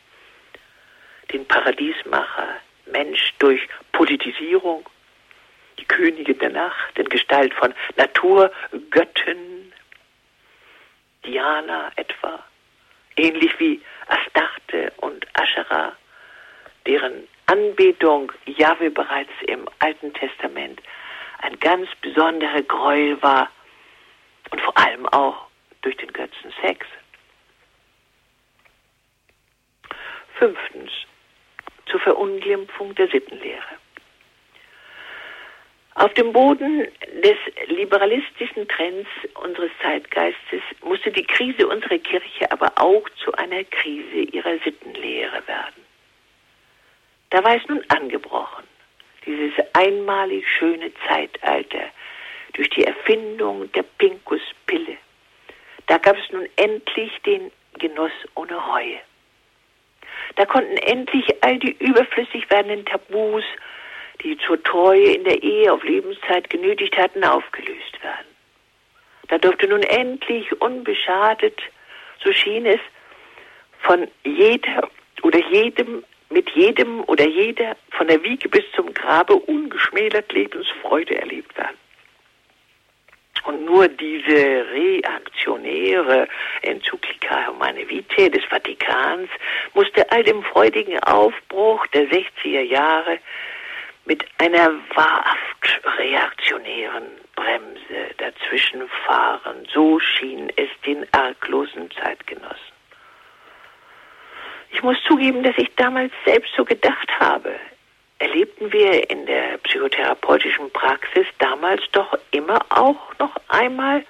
Den Paradiesmacher, Mensch durch Politisierung, die Königin der Nacht in Gestalt von Naturgötten, Diana etwa, ähnlich wie Astarte und Aschera, deren Anbetung Jahwe bereits im Alten Testament ein ganz besonderer Gräuel war und vor allem auch durch den Götzen Sex. Fünftens, zur Verunglimpfung der Sittenlehre. Auf dem Boden des liberalistischen Trends unseres Zeitgeistes musste die Krise unserer Kirche aber auch zu einer Krise ihrer Sittenlehre werden. Da war es nun angebrochen, dieses einmalig schöne Zeitalter durch die Erfindung der Pinkuspille. Da gab es nun endlich den Genuss ohne Reue. Da konnten endlich all die überflüssig werdenden Tabus die zur Treue in der Ehe auf Lebenszeit genötigt hatten, aufgelöst werden. Da durfte nun endlich unbeschadet, so schien es, von jeder oder jedem, mit jedem oder jeder von der Wiege bis zum Grabe ungeschmälert Lebensfreude erlebt werden. Und nur diese reaktionäre Enzyklika Humane Vitae des Vatikans musste all dem freudigen Aufbruch der 60er Jahre mit einer wahrhaft reaktionären Bremse dazwischenfahren, so schien es den arglosen Zeitgenossen. Ich muss zugeben, dass ich damals selbst so gedacht habe. Erlebten wir in der psychotherapeutischen Praxis damals doch immer auch noch einmal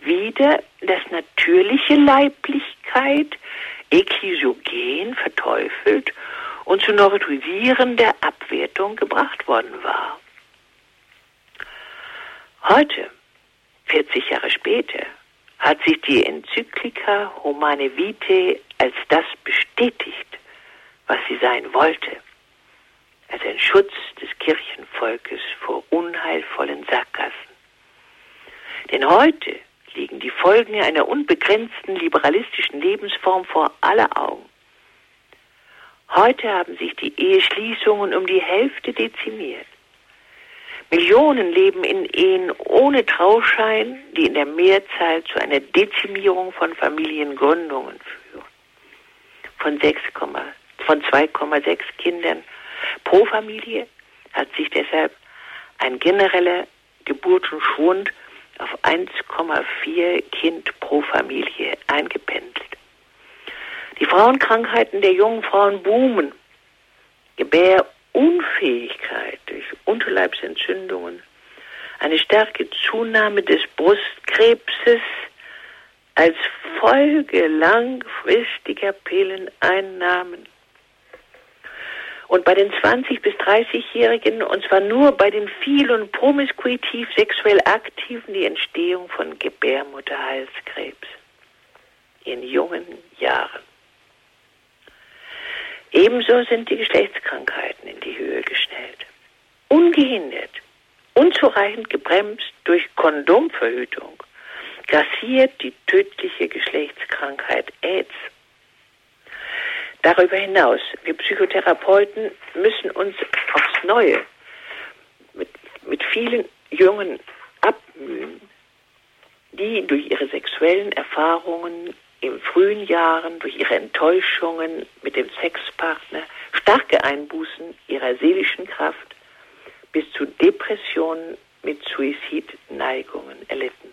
wieder, dass natürliche Leiblichkeit eklysiogen verteufelt und zu neurotisierender Abwertung gebracht worden war. Heute, 40 Jahre später, hat sich die Enzyklika Humane Vitae als das bestätigt, was sie sein wollte, als ein Schutz des Kirchenvolkes vor unheilvollen Sackgassen. Denn heute liegen die Folgen einer unbegrenzten liberalistischen Lebensform vor aller Augen. Heute haben sich die Eheschließungen um die Hälfte dezimiert. Millionen leben in Ehen ohne Trauschein, die in der Mehrzahl zu einer Dezimierung von Familiengründungen führen. Von, von 2,6 Kindern pro Familie hat sich deshalb ein genereller Geburtenschwund auf 1,4 Kind pro Familie eingependelt. Die Frauenkrankheiten der jungen Frauen boomen. Gebärunfähigkeit durch Unterleibsentzündungen, eine starke Zunahme des Brustkrebses als Folge langfristiger Pilleneinnahmen. Und bei den 20- bis 30-Jährigen, und zwar nur bei den viel und promiskuitiv sexuell Aktiven, die Entstehung von Gebärmutterhalskrebs in jungen Jahren. Ebenso sind die Geschlechtskrankheiten in die Höhe geschnellt. Ungehindert, unzureichend gebremst durch Kondomverhütung, grassiert die tödliche Geschlechtskrankheit AIDS. Darüber hinaus, wir Psychotherapeuten müssen uns aufs Neue mit, mit vielen Jungen abmühen, die durch ihre sexuellen Erfahrungen in frühen Jahren durch ihre Enttäuschungen mit dem Sexpartner starke Einbußen ihrer seelischen Kraft bis zu Depressionen mit Suizidneigungen erlitten.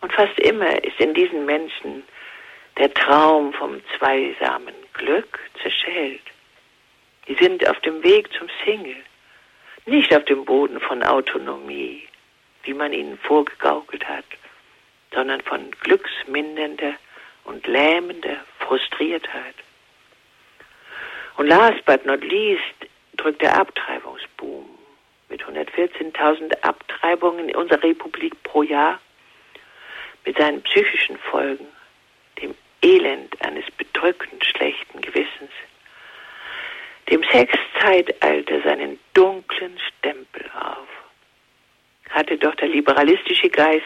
Und fast immer ist in diesen Menschen der Traum vom zweisamen Glück zerschellt. Die sind auf dem Weg zum Single, nicht auf dem Boden von Autonomie, wie man ihnen vorgegaukelt hat sondern von glücksmindernder und lähmender Frustriertheit. Und last but not least drückt der Abtreibungsboom mit 114.000 Abtreibungen in unserer Republik pro Jahr mit seinen psychischen Folgen, dem Elend eines bedrückend schlechten Gewissens, dem Sexzeitalter seinen dunklen Stempel auf. Hatte doch der liberalistische Geist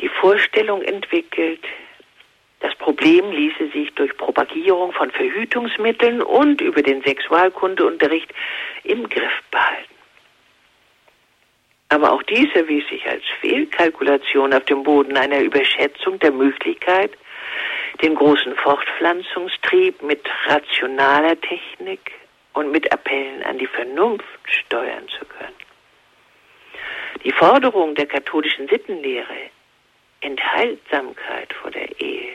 die Vorstellung entwickelt, das Problem ließe sich durch Propagierung von Verhütungsmitteln und über den Sexualkundeunterricht im Griff behalten. Aber auch dies erwies sich als Fehlkalkulation auf dem Boden einer Überschätzung der Möglichkeit, den großen Fortpflanzungstrieb mit rationaler Technik und mit Appellen an die Vernunft steuern zu können. Die Forderung der katholischen Sittenlehre Enthaltsamkeit vor der Ehe.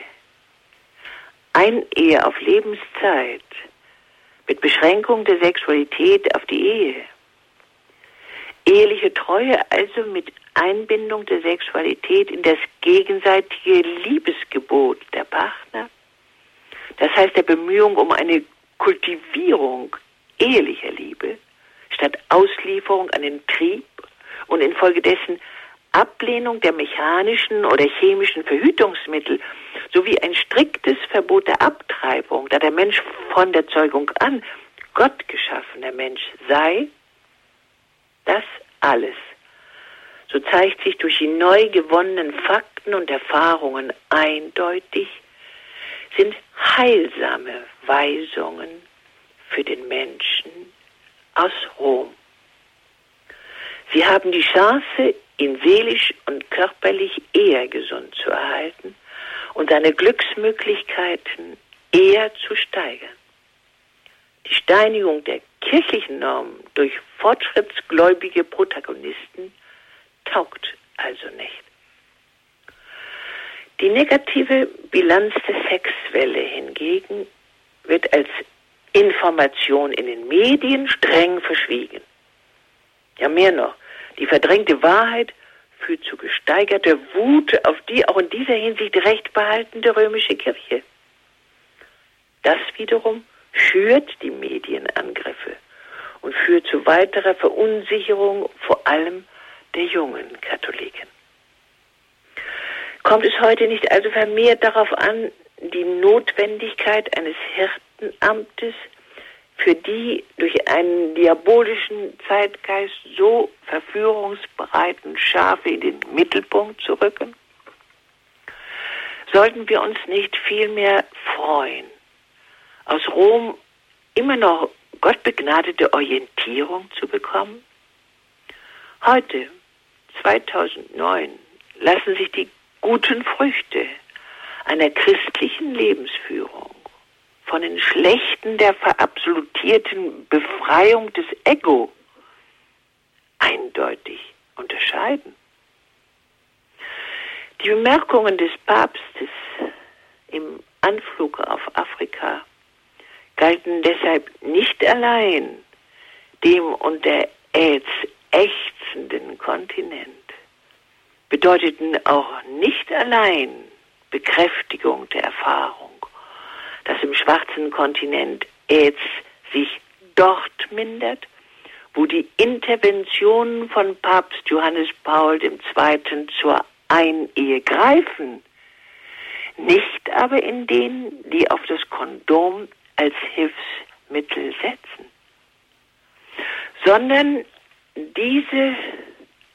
Ein Ehe auf Lebenszeit mit Beschränkung der Sexualität auf die Ehe. Eheliche Treue also mit Einbindung der Sexualität in das gegenseitige Liebesgebot der Partner. Das heißt der Bemühung um eine Kultivierung ehelicher Liebe statt Auslieferung an den Trieb und infolgedessen Ablehnung der mechanischen oder chemischen Verhütungsmittel sowie ein striktes Verbot der Abtreibung, da der Mensch von der Zeugung an Gott geschaffener Mensch sei, das alles, so zeigt sich durch die neu gewonnenen Fakten und Erfahrungen eindeutig, sind heilsame Weisungen für den Menschen aus Rom. Sie haben die Chance, ihn seelisch und körperlich eher gesund zu erhalten und seine Glücksmöglichkeiten eher zu steigern. Die Steinigung der kirchlichen Normen durch fortschrittsgläubige Protagonisten taugt also nicht. Die negative Bilanz der Sexwelle hingegen wird als Information in den Medien streng verschwiegen. Ja, mehr noch, die verdrängte Wahrheit führt zu gesteigerter Wut auf die auch in dieser Hinsicht recht behaltende römische Kirche. Das wiederum schürt die Medienangriffe und führt zu weiterer Verunsicherung vor allem der jungen Katholiken. Kommt es heute nicht also vermehrt darauf an, die Notwendigkeit eines Hirtenamtes für die durch einen diabolischen Zeitgeist so verführungsbereiten Schafe in den Mittelpunkt zu rücken? Sollten wir uns nicht vielmehr freuen, aus Rom immer noch gottbegnadete Orientierung zu bekommen? Heute, 2009, lassen sich die guten Früchte einer christlichen Lebensführung von den schlechten der verabsolutierten Befreiung des Ego eindeutig unterscheiden. Die Bemerkungen des Papstes im Anflug auf Afrika galten deshalb nicht allein dem unter AIDS ächzenden Kontinent, bedeuteten auch nicht allein Bekräftigung der Erfahrung, dass im schwarzen Kontinent AIDS sich dort mindert, wo die Interventionen von Papst Johannes Paul II. zur Einehe greifen, nicht aber in denen, die auf das Kondom als Hilfsmittel setzen, sondern diese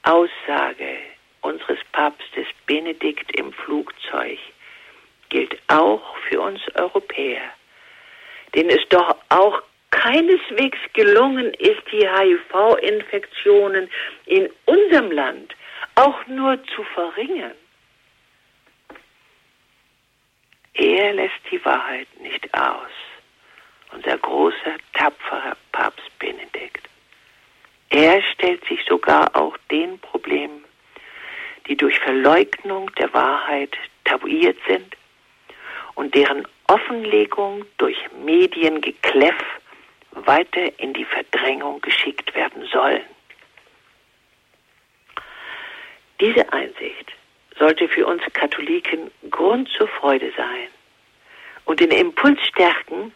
Aussage unseres Papstes Benedikt im Flugzeug gilt auch für uns Europäer, denen es doch auch keineswegs gelungen ist, die HIV-Infektionen in unserem Land auch nur zu verringern. Er lässt die Wahrheit nicht aus, unser großer, tapferer Papst Benedikt. Er stellt sich sogar auch den Problemen, die durch Verleugnung der Wahrheit tabuiert sind und deren Offenlegung durch Mediengekläff weiter in die Verdrängung geschickt werden sollen. Diese Einsicht sollte für uns Katholiken Grund zur Freude sein und den Impuls stärken,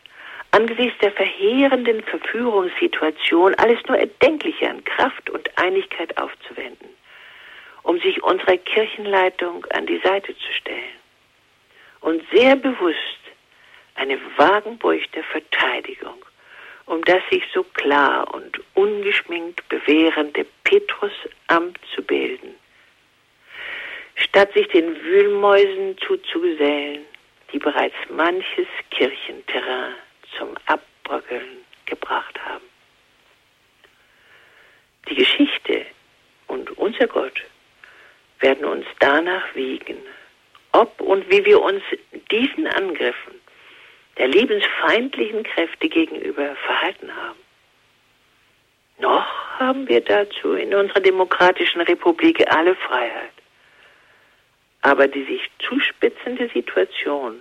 angesichts der verheerenden Verführungssituation alles nur Erdenkliche an Kraft und Einigkeit aufzuwenden, um sich unserer Kirchenleitung an die Seite zu stellen und sehr bewusst eine wagenbeugte Verteidigung um das sich so klar und ungeschminkt bewährende Petrusamt zu bilden, statt sich den Wühlmäusen zuzugesellen, die bereits manches Kirchenterrain zum Abbröckeln gebracht haben. Die Geschichte und unser Gott werden uns danach wiegen, ob und wie wir uns diesen Angriffen der lebensfeindlichen Kräfte gegenüber verhalten haben. Noch haben wir dazu in unserer demokratischen Republik alle Freiheit. Aber die sich zuspitzende Situation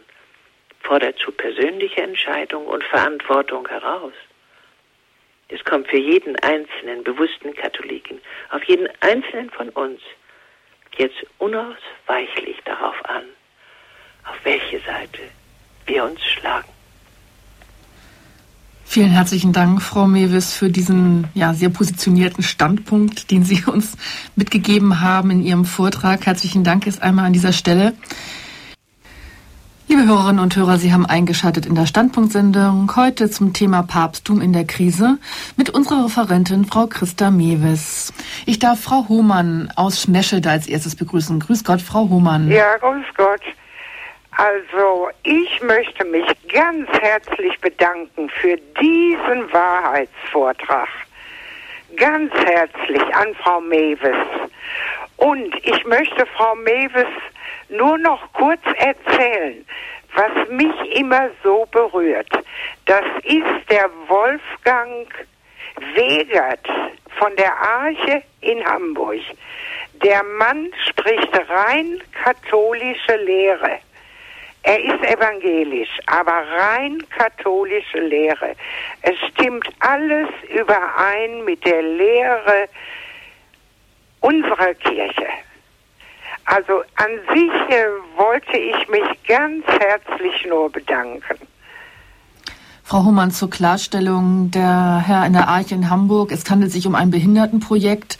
fordert zu persönlicher Entscheidung und Verantwortung heraus. Es kommt für jeden einzelnen bewussten Katholiken, auf jeden einzelnen von uns, jetzt unausweichlich darauf an, auf welche Seite wir uns schlagen. Vielen herzlichen Dank, Frau Mewis, für diesen ja, sehr positionierten Standpunkt, den Sie (laughs) uns mitgegeben haben in Ihrem Vortrag. Herzlichen Dank jetzt einmal an dieser Stelle. Liebe Hörerinnen und Hörer, Sie haben eingeschaltet in der Standpunktsendung heute zum Thema Papsttum in der Krise mit unserer Referentin Frau Christa Mewes. Ich darf Frau Hohmann aus Schmeschede als erstes begrüßen. Grüß Gott, Frau Hohmann. Ja, grüß Gott. Also, ich möchte mich ganz herzlich bedanken für diesen Wahrheitsvortrag. Ganz herzlich an Frau Mewes. Und ich möchte Frau Mewes nur noch kurz erzählen, was mich immer so berührt. Das ist der Wolfgang Wegert von der Arche in Hamburg. Der Mann spricht rein katholische Lehre. Er ist evangelisch, aber rein katholische Lehre. Es stimmt alles überein mit der Lehre unserer Kirche. Also an sich äh, wollte ich mich ganz herzlich nur bedanken. Frau Hohmann, zur Klarstellung, der Herr in der Arche in Hamburg, es handelt sich um ein Behindertenprojekt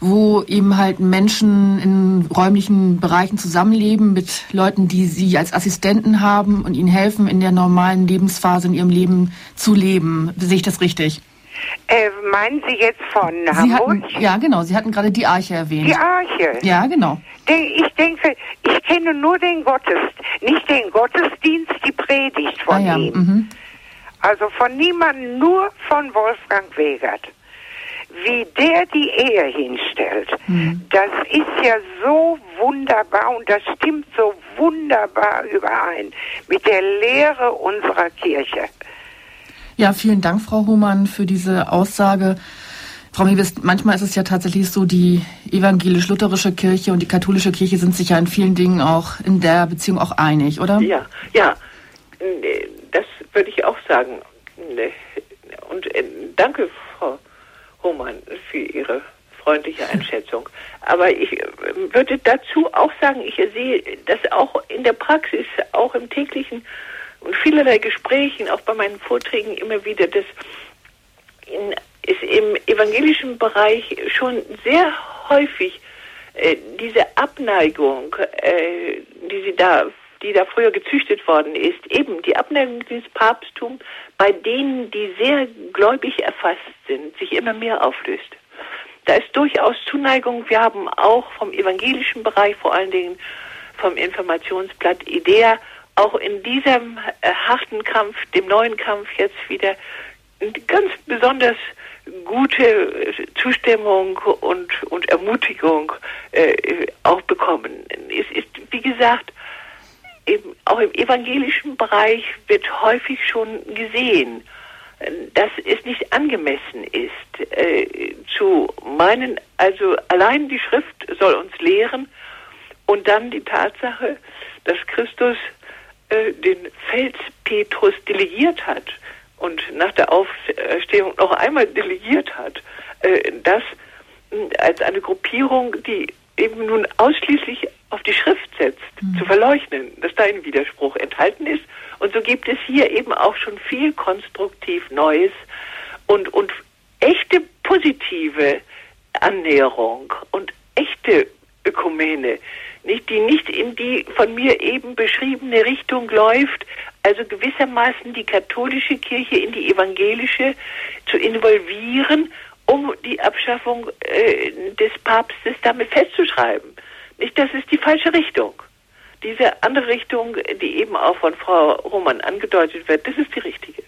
wo eben halt Menschen in räumlichen Bereichen zusammenleben mit Leuten, die sie als Assistenten haben und ihnen helfen, in der normalen Lebensphase in ihrem Leben zu leben. Sehe ich das richtig? Äh, meinen Sie jetzt von Hamburg? Hatten, ja, genau. Sie hatten gerade die Arche erwähnt. Die Arche? Ja, genau. Ich denke, ich kenne nur den Gottesdienst, nicht den Gottesdienst, die Predigt von ah, ja. ihm. Mhm. Also von niemandem, nur von Wolfgang Wegert wie der die Ehe hinstellt, mhm. das ist ja so wunderbar und das stimmt so wunderbar überein mit der Lehre unserer Kirche. Ja, vielen Dank, Frau Hohmann, für diese Aussage. Frau Mewis, manchmal ist es ja tatsächlich so, die evangelisch-lutherische Kirche und die katholische Kirche sind sich ja in vielen Dingen auch in der Beziehung auch einig, oder? Ja, ja, das würde ich auch sagen. Und äh, danke, Frau Hohmann für Ihre freundliche Einschätzung. Aber ich äh, würde dazu auch sagen, ich sehe das auch in der Praxis, auch im täglichen vielerlei Gesprächen, auch bei meinen Vorträgen immer wieder, dass in, ist im evangelischen Bereich schon sehr häufig äh, diese Abneigung, äh, die sie da die da früher gezüchtet worden ist, eben die Abneigung des Papsttums bei denen, die sehr gläubig erfasst sind, sich immer mehr auflöst. Da ist durchaus Zuneigung. Wir haben auch vom evangelischen Bereich, vor allen Dingen vom Informationsblatt IDEA, auch in diesem äh, harten Kampf, dem neuen Kampf jetzt wieder ganz besonders gute Zustimmung und, und Ermutigung äh, auch bekommen. Es ist, wie gesagt, eben auch im evangelischen Bereich wird häufig schon gesehen, dass es nicht angemessen ist, äh, zu meinen, also allein die Schrift soll uns lehren und dann die Tatsache, dass Christus äh, den Fels Petrus delegiert hat und nach der Aufstehung noch einmal delegiert hat, äh, das als eine Gruppierung, die eben nun ausschließlich auf die Schrift setzt, mhm. zu verleugnen, dass da ein Widerspruch enthalten ist. Und so gibt es hier eben auch schon viel konstruktiv Neues und, und echte positive Annäherung und echte Ökumene, nicht, die nicht in die von mir eben beschriebene Richtung läuft, also gewissermaßen die katholische Kirche in die evangelische zu involvieren um die Abschaffung äh, des Papstes damit festzuschreiben. Nicht, das ist die falsche Richtung. Diese andere Richtung, die eben auch von Frau Roman angedeutet wird, das ist die richtige.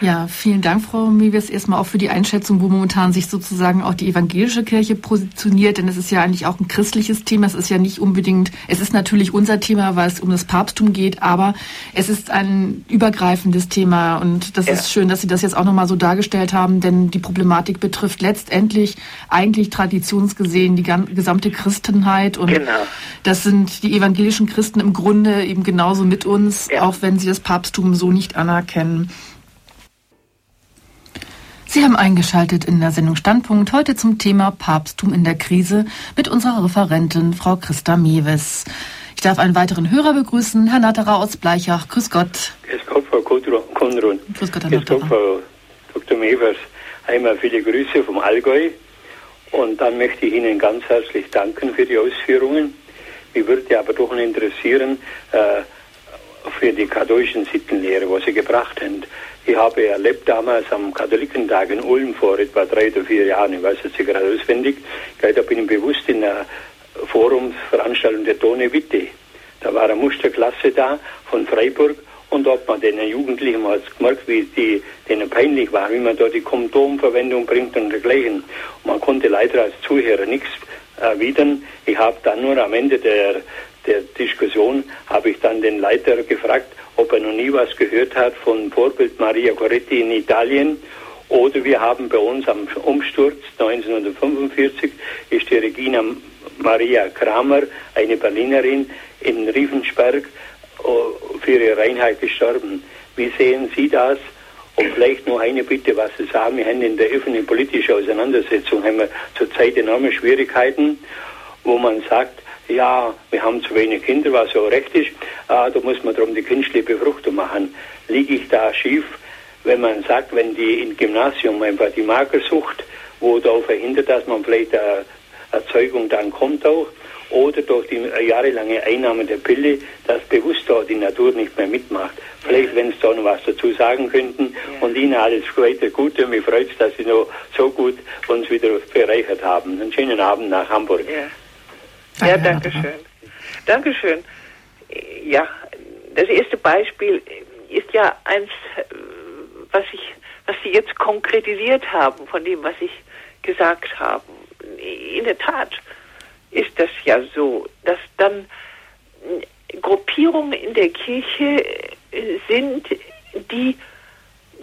Ja, vielen Dank, Frau Mewies, erstmal auch für die Einschätzung, wo momentan sich sozusagen auch die evangelische Kirche positioniert, denn es ist ja eigentlich auch ein christliches Thema. Es ist ja nicht unbedingt, es ist natürlich unser Thema, weil es um das Papsttum geht, aber es ist ein übergreifendes Thema und das ja. ist schön, dass Sie das jetzt auch nochmal so dargestellt haben, denn die Problematik betrifft letztendlich eigentlich traditionsgesehen die gesamte Christenheit und genau. das sind die evangelischen Christen im Grunde eben genauso mit uns, ja. auch wenn sie das Papsttum so nicht anerkennen. Sie haben eingeschaltet in der Sendung Standpunkt heute zum Thema Papsttum in der Krise mit unserer Referentin Frau Christa Mewes. Ich darf einen weiteren Hörer begrüßen, Herr Natterer aus Bleichach. Grüß Gott. Grüß Gott, Frau Konrun. Grüß Gott, Herr Grüß Gott, Frau Dr. Mewes. Einmal viele Grüße vom Allgäu. Und dann möchte ich Ihnen ganz herzlich danken für die Ausführungen. Mich würde aber doch interessieren, äh, für die katholischen Sittenlehre, was Sie gebracht haben. Ich habe erlebt damals am Katholikentag in Ulm vor etwa drei oder vier Jahren, ich weiß jetzt nicht gerade auswendig, da bin ich bewusst in einer Forumsveranstaltung der Tone Witte. Da war eine Musterklasse da von Freiburg und hat man den Jugendlichen mal gemerkt, wie die, denen peinlich war, wie man da die Kondomverwendung bringt und dergleichen. Und man konnte leider als Zuhörer nichts erwidern. Ich habe dann nur am Ende der, der Diskussion, habe ich dann den Leiter gefragt, ob er noch nie was gehört hat von Vorbild Maria Coretti in Italien Oder wir haben bei uns am Umsturz 1945 ist die Regina Maria Kramer, eine Berlinerin, in Riefensberg äh, für ihre Reinheit gestorben. Wie sehen Sie das? Und vielleicht noch eine Bitte, was Sie sagen. Wir haben in der öffentlichen politischen Auseinandersetzung haben wir zurzeit enorme Schwierigkeiten, wo man sagt, ja, wir haben zu wenig Kinder, was ja recht ist, ah, da muss man darum die künstliche Befruchtung machen. Liege ich da schief, wenn man sagt, wenn die im Gymnasium einfach die Magersucht, wo da verhindert, dass man vielleicht eine Erzeugung dann kommt auch, oder durch die jahrelange Einnahme der Pille, dass bewusst da die Natur nicht mehr mitmacht. Vielleicht, wenn Sie da noch was dazu sagen könnten. Ja. Und Ihnen alles weiter Gute. Mir freut es, dass Sie noch so gut uns wieder bereichert haben. Einen schönen Abend nach Hamburg. Ja, ja danke schön. Dankeschön. Ja, das erste Beispiel ist ja eins, was ich, was Sie jetzt konkretisiert haben von dem, was ich gesagt habe. In der Tat ist das ja so, dass dann Gruppierungen in der Kirche sind, die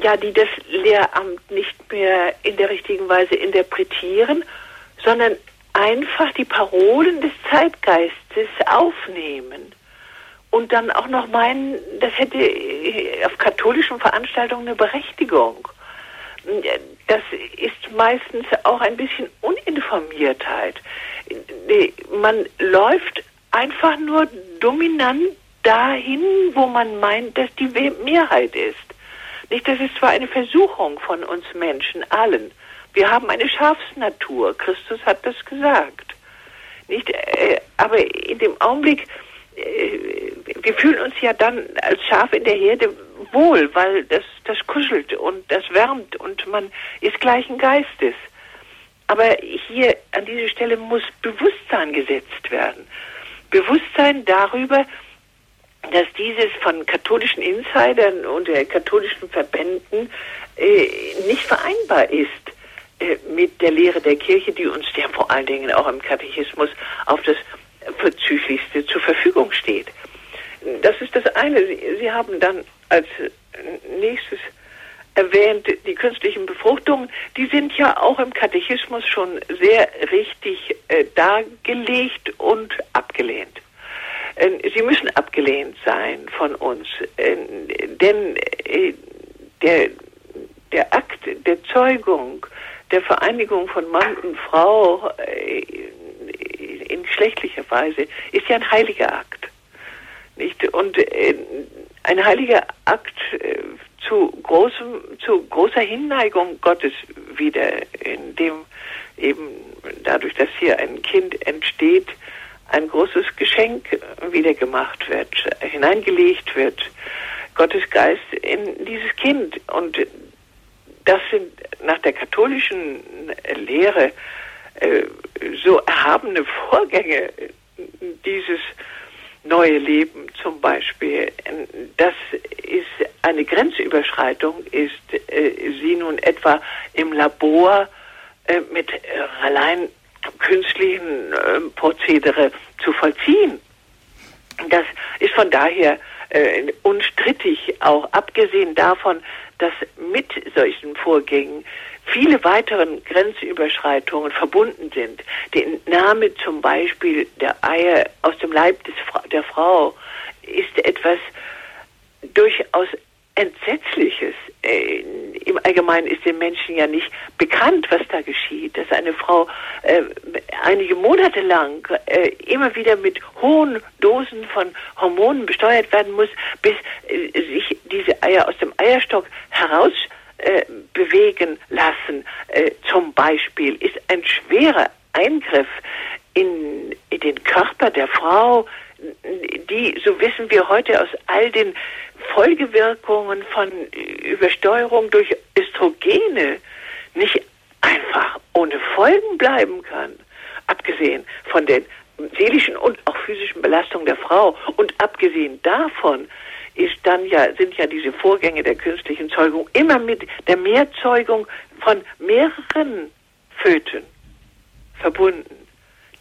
ja, die das Lehramt nicht mehr in der richtigen Weise interpretieren, sondern einfach die Parolen des Zeitgeistes aufnehmen und dann auch noch meinen, das hätte äh, auf katholischen Veranstaltungen eine Berechtigung. Das ist meistens auch ein bisschen Uninformiertheit man läuft einfach nur dominant dahin, wo man meint, dass die Mehrheit ist. Nicht, das ist zwar eine Versuchung von uns Menschen allen. Wir haben eine Schafsnatur. Christus hat das gesagt. Nicht, äh, aber in dem Augenblick, äh, wir fühlen uns ja dann als Schaf in der Herde wohl, weil das, das kuschelt und das wärmt und man ist gleichen Geistes. Aber hier an dieser Stelle muss Bewusstsein gesetzt werden. Bewusstsein darüber, dass dieses von katholischen Insidern und der katholischen Verbänden äh, nicht vereinbar ist äh, mit der Lehre der Kirche, die uns ja vor allen Dingen auch im Katechismus auf das Verzüglichste zur Verfügung steht. Das ist das eine. Sie, haben dann als nächstes erwähnt, die künstlichen Befruchtungen, die sind ja auch im Katechismus schon sehr richtig äh, dargelegt und abgelehnt. Äh, sie müssen abgelehnt sein von uns, äh, denn äh, der, der Akt der Zeugung, der Vereinigung von Mann und Frau äh, in geschlechtlicher Weise ist ja ein heiliger Akt. Nicht? Und äh, ein heiliger Akt zu großem, zu großer Hinneigung Gottes wieder, in dem eben dadurch, dass hier ein Kind entsteht, ein großes Geschenk wieder gemacht wird, hineingelegt wird, Gottes Geist in dieses Kind. Und das sind nach der katholischen Lehre äh, so erhabene Vorgänge dieses neue Leben zum Beispiel. Das ist eine Grenzüberschreitung, ist äh, sie nun etwa im Labor äh, mit allein künstlichen äh, Prozedere zu vollziehen. Das ist von daher äh, unstrittig, auch abgesehen davon, dass mit solchen Vorgängen viele weiteren Grenzüberschreitungen verbunden sind. Die Entnahme zum Beispiel der Eier aus dem Leib des, der Frau ist etwas durchaus Entsetzliches. Äh, Im Allgemeinen ist den Menschen ja nicht bekannt, was da geschieht, dass eine Frau äh, einige Monate lang äh, immer wieder mit hohen Dosen von Hormonen besteuert werden muss, bis äh, sich diese Eier aus dem Eierstock heraus äh, bewegen lassen, äh, zum Beispiel, ist ein schwerer Eingriff in, in den Körper der Frau, die, so wissen wir heute aus all den Folgewirkungen von Übersteuerung durch Östrogene, nicht einfach ohne Folgen bleiben kann. Abgesehen von den seelischen und auch physischen Belastungen der Frau und abgesehen davon ist dann ja, sind ja diese Vorgänge der künstlichen Zeugung immer mit der Mehrzeugung von mehreren Föten verbunden.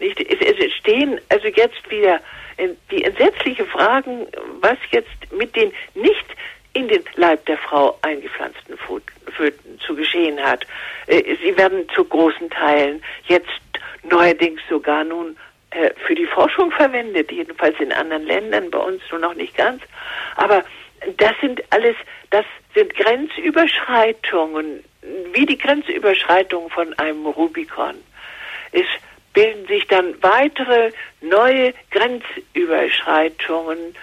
Nicht? Es, entstehen also jetzt wieder die entsetzliche Fragen, was jetzt mit den nicht in den Leib der Frau eingepflanzten Föten zu geschehen hat. Äh, sie werden zu großen Teilen jetzt neuerdings sogar nun äh, für die Forschung verwendet, jedenfalls in anderen Ländern, bei uns nur noch nicht ganz. Aber das sind alles, das sind Grenzüberschreitungen, wie die Grenzüberschreitungen von einem Rubikon. Es bilden sich dann weitere neue Grenzüberschreitungen,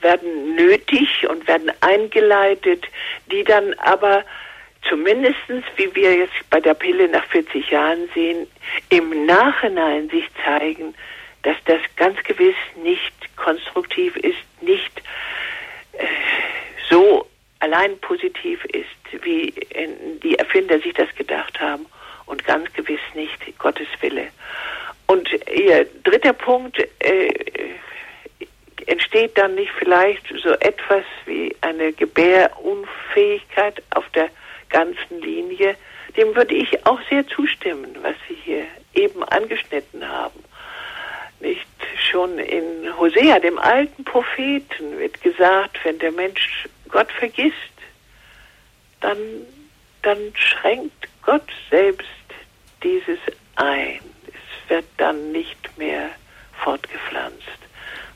werden nötig und werden eingeleitet, die dann aber zumindestens, wie wir jetzt bei der Pille nach 40 Jahren sehen, im Nachhinein sich zeigen, dass das ganz gewiss nicht konstruktiv ist, nicht äh, so allein positiv ist, wie die Erfinder sich das gedacht haben und ganz gewiss nicht Gottes Wille. Und ihr dritter Punkt, äh, entsteht dann nicht vielleicht so etwas wie eine Gebärunfähigkeit auf der ganzen Linie? Dem würde ich auch sehr zustimmen, was Sie hier eben angeschnitten haben. Nicht schon in Hosea, dem alten Propheten, wird gesagt, wenn der Mensch Gott vergisst, dann, dann schränkt Gott selbst dieses ein. Es wird dann nicht mehr fortgepflanzt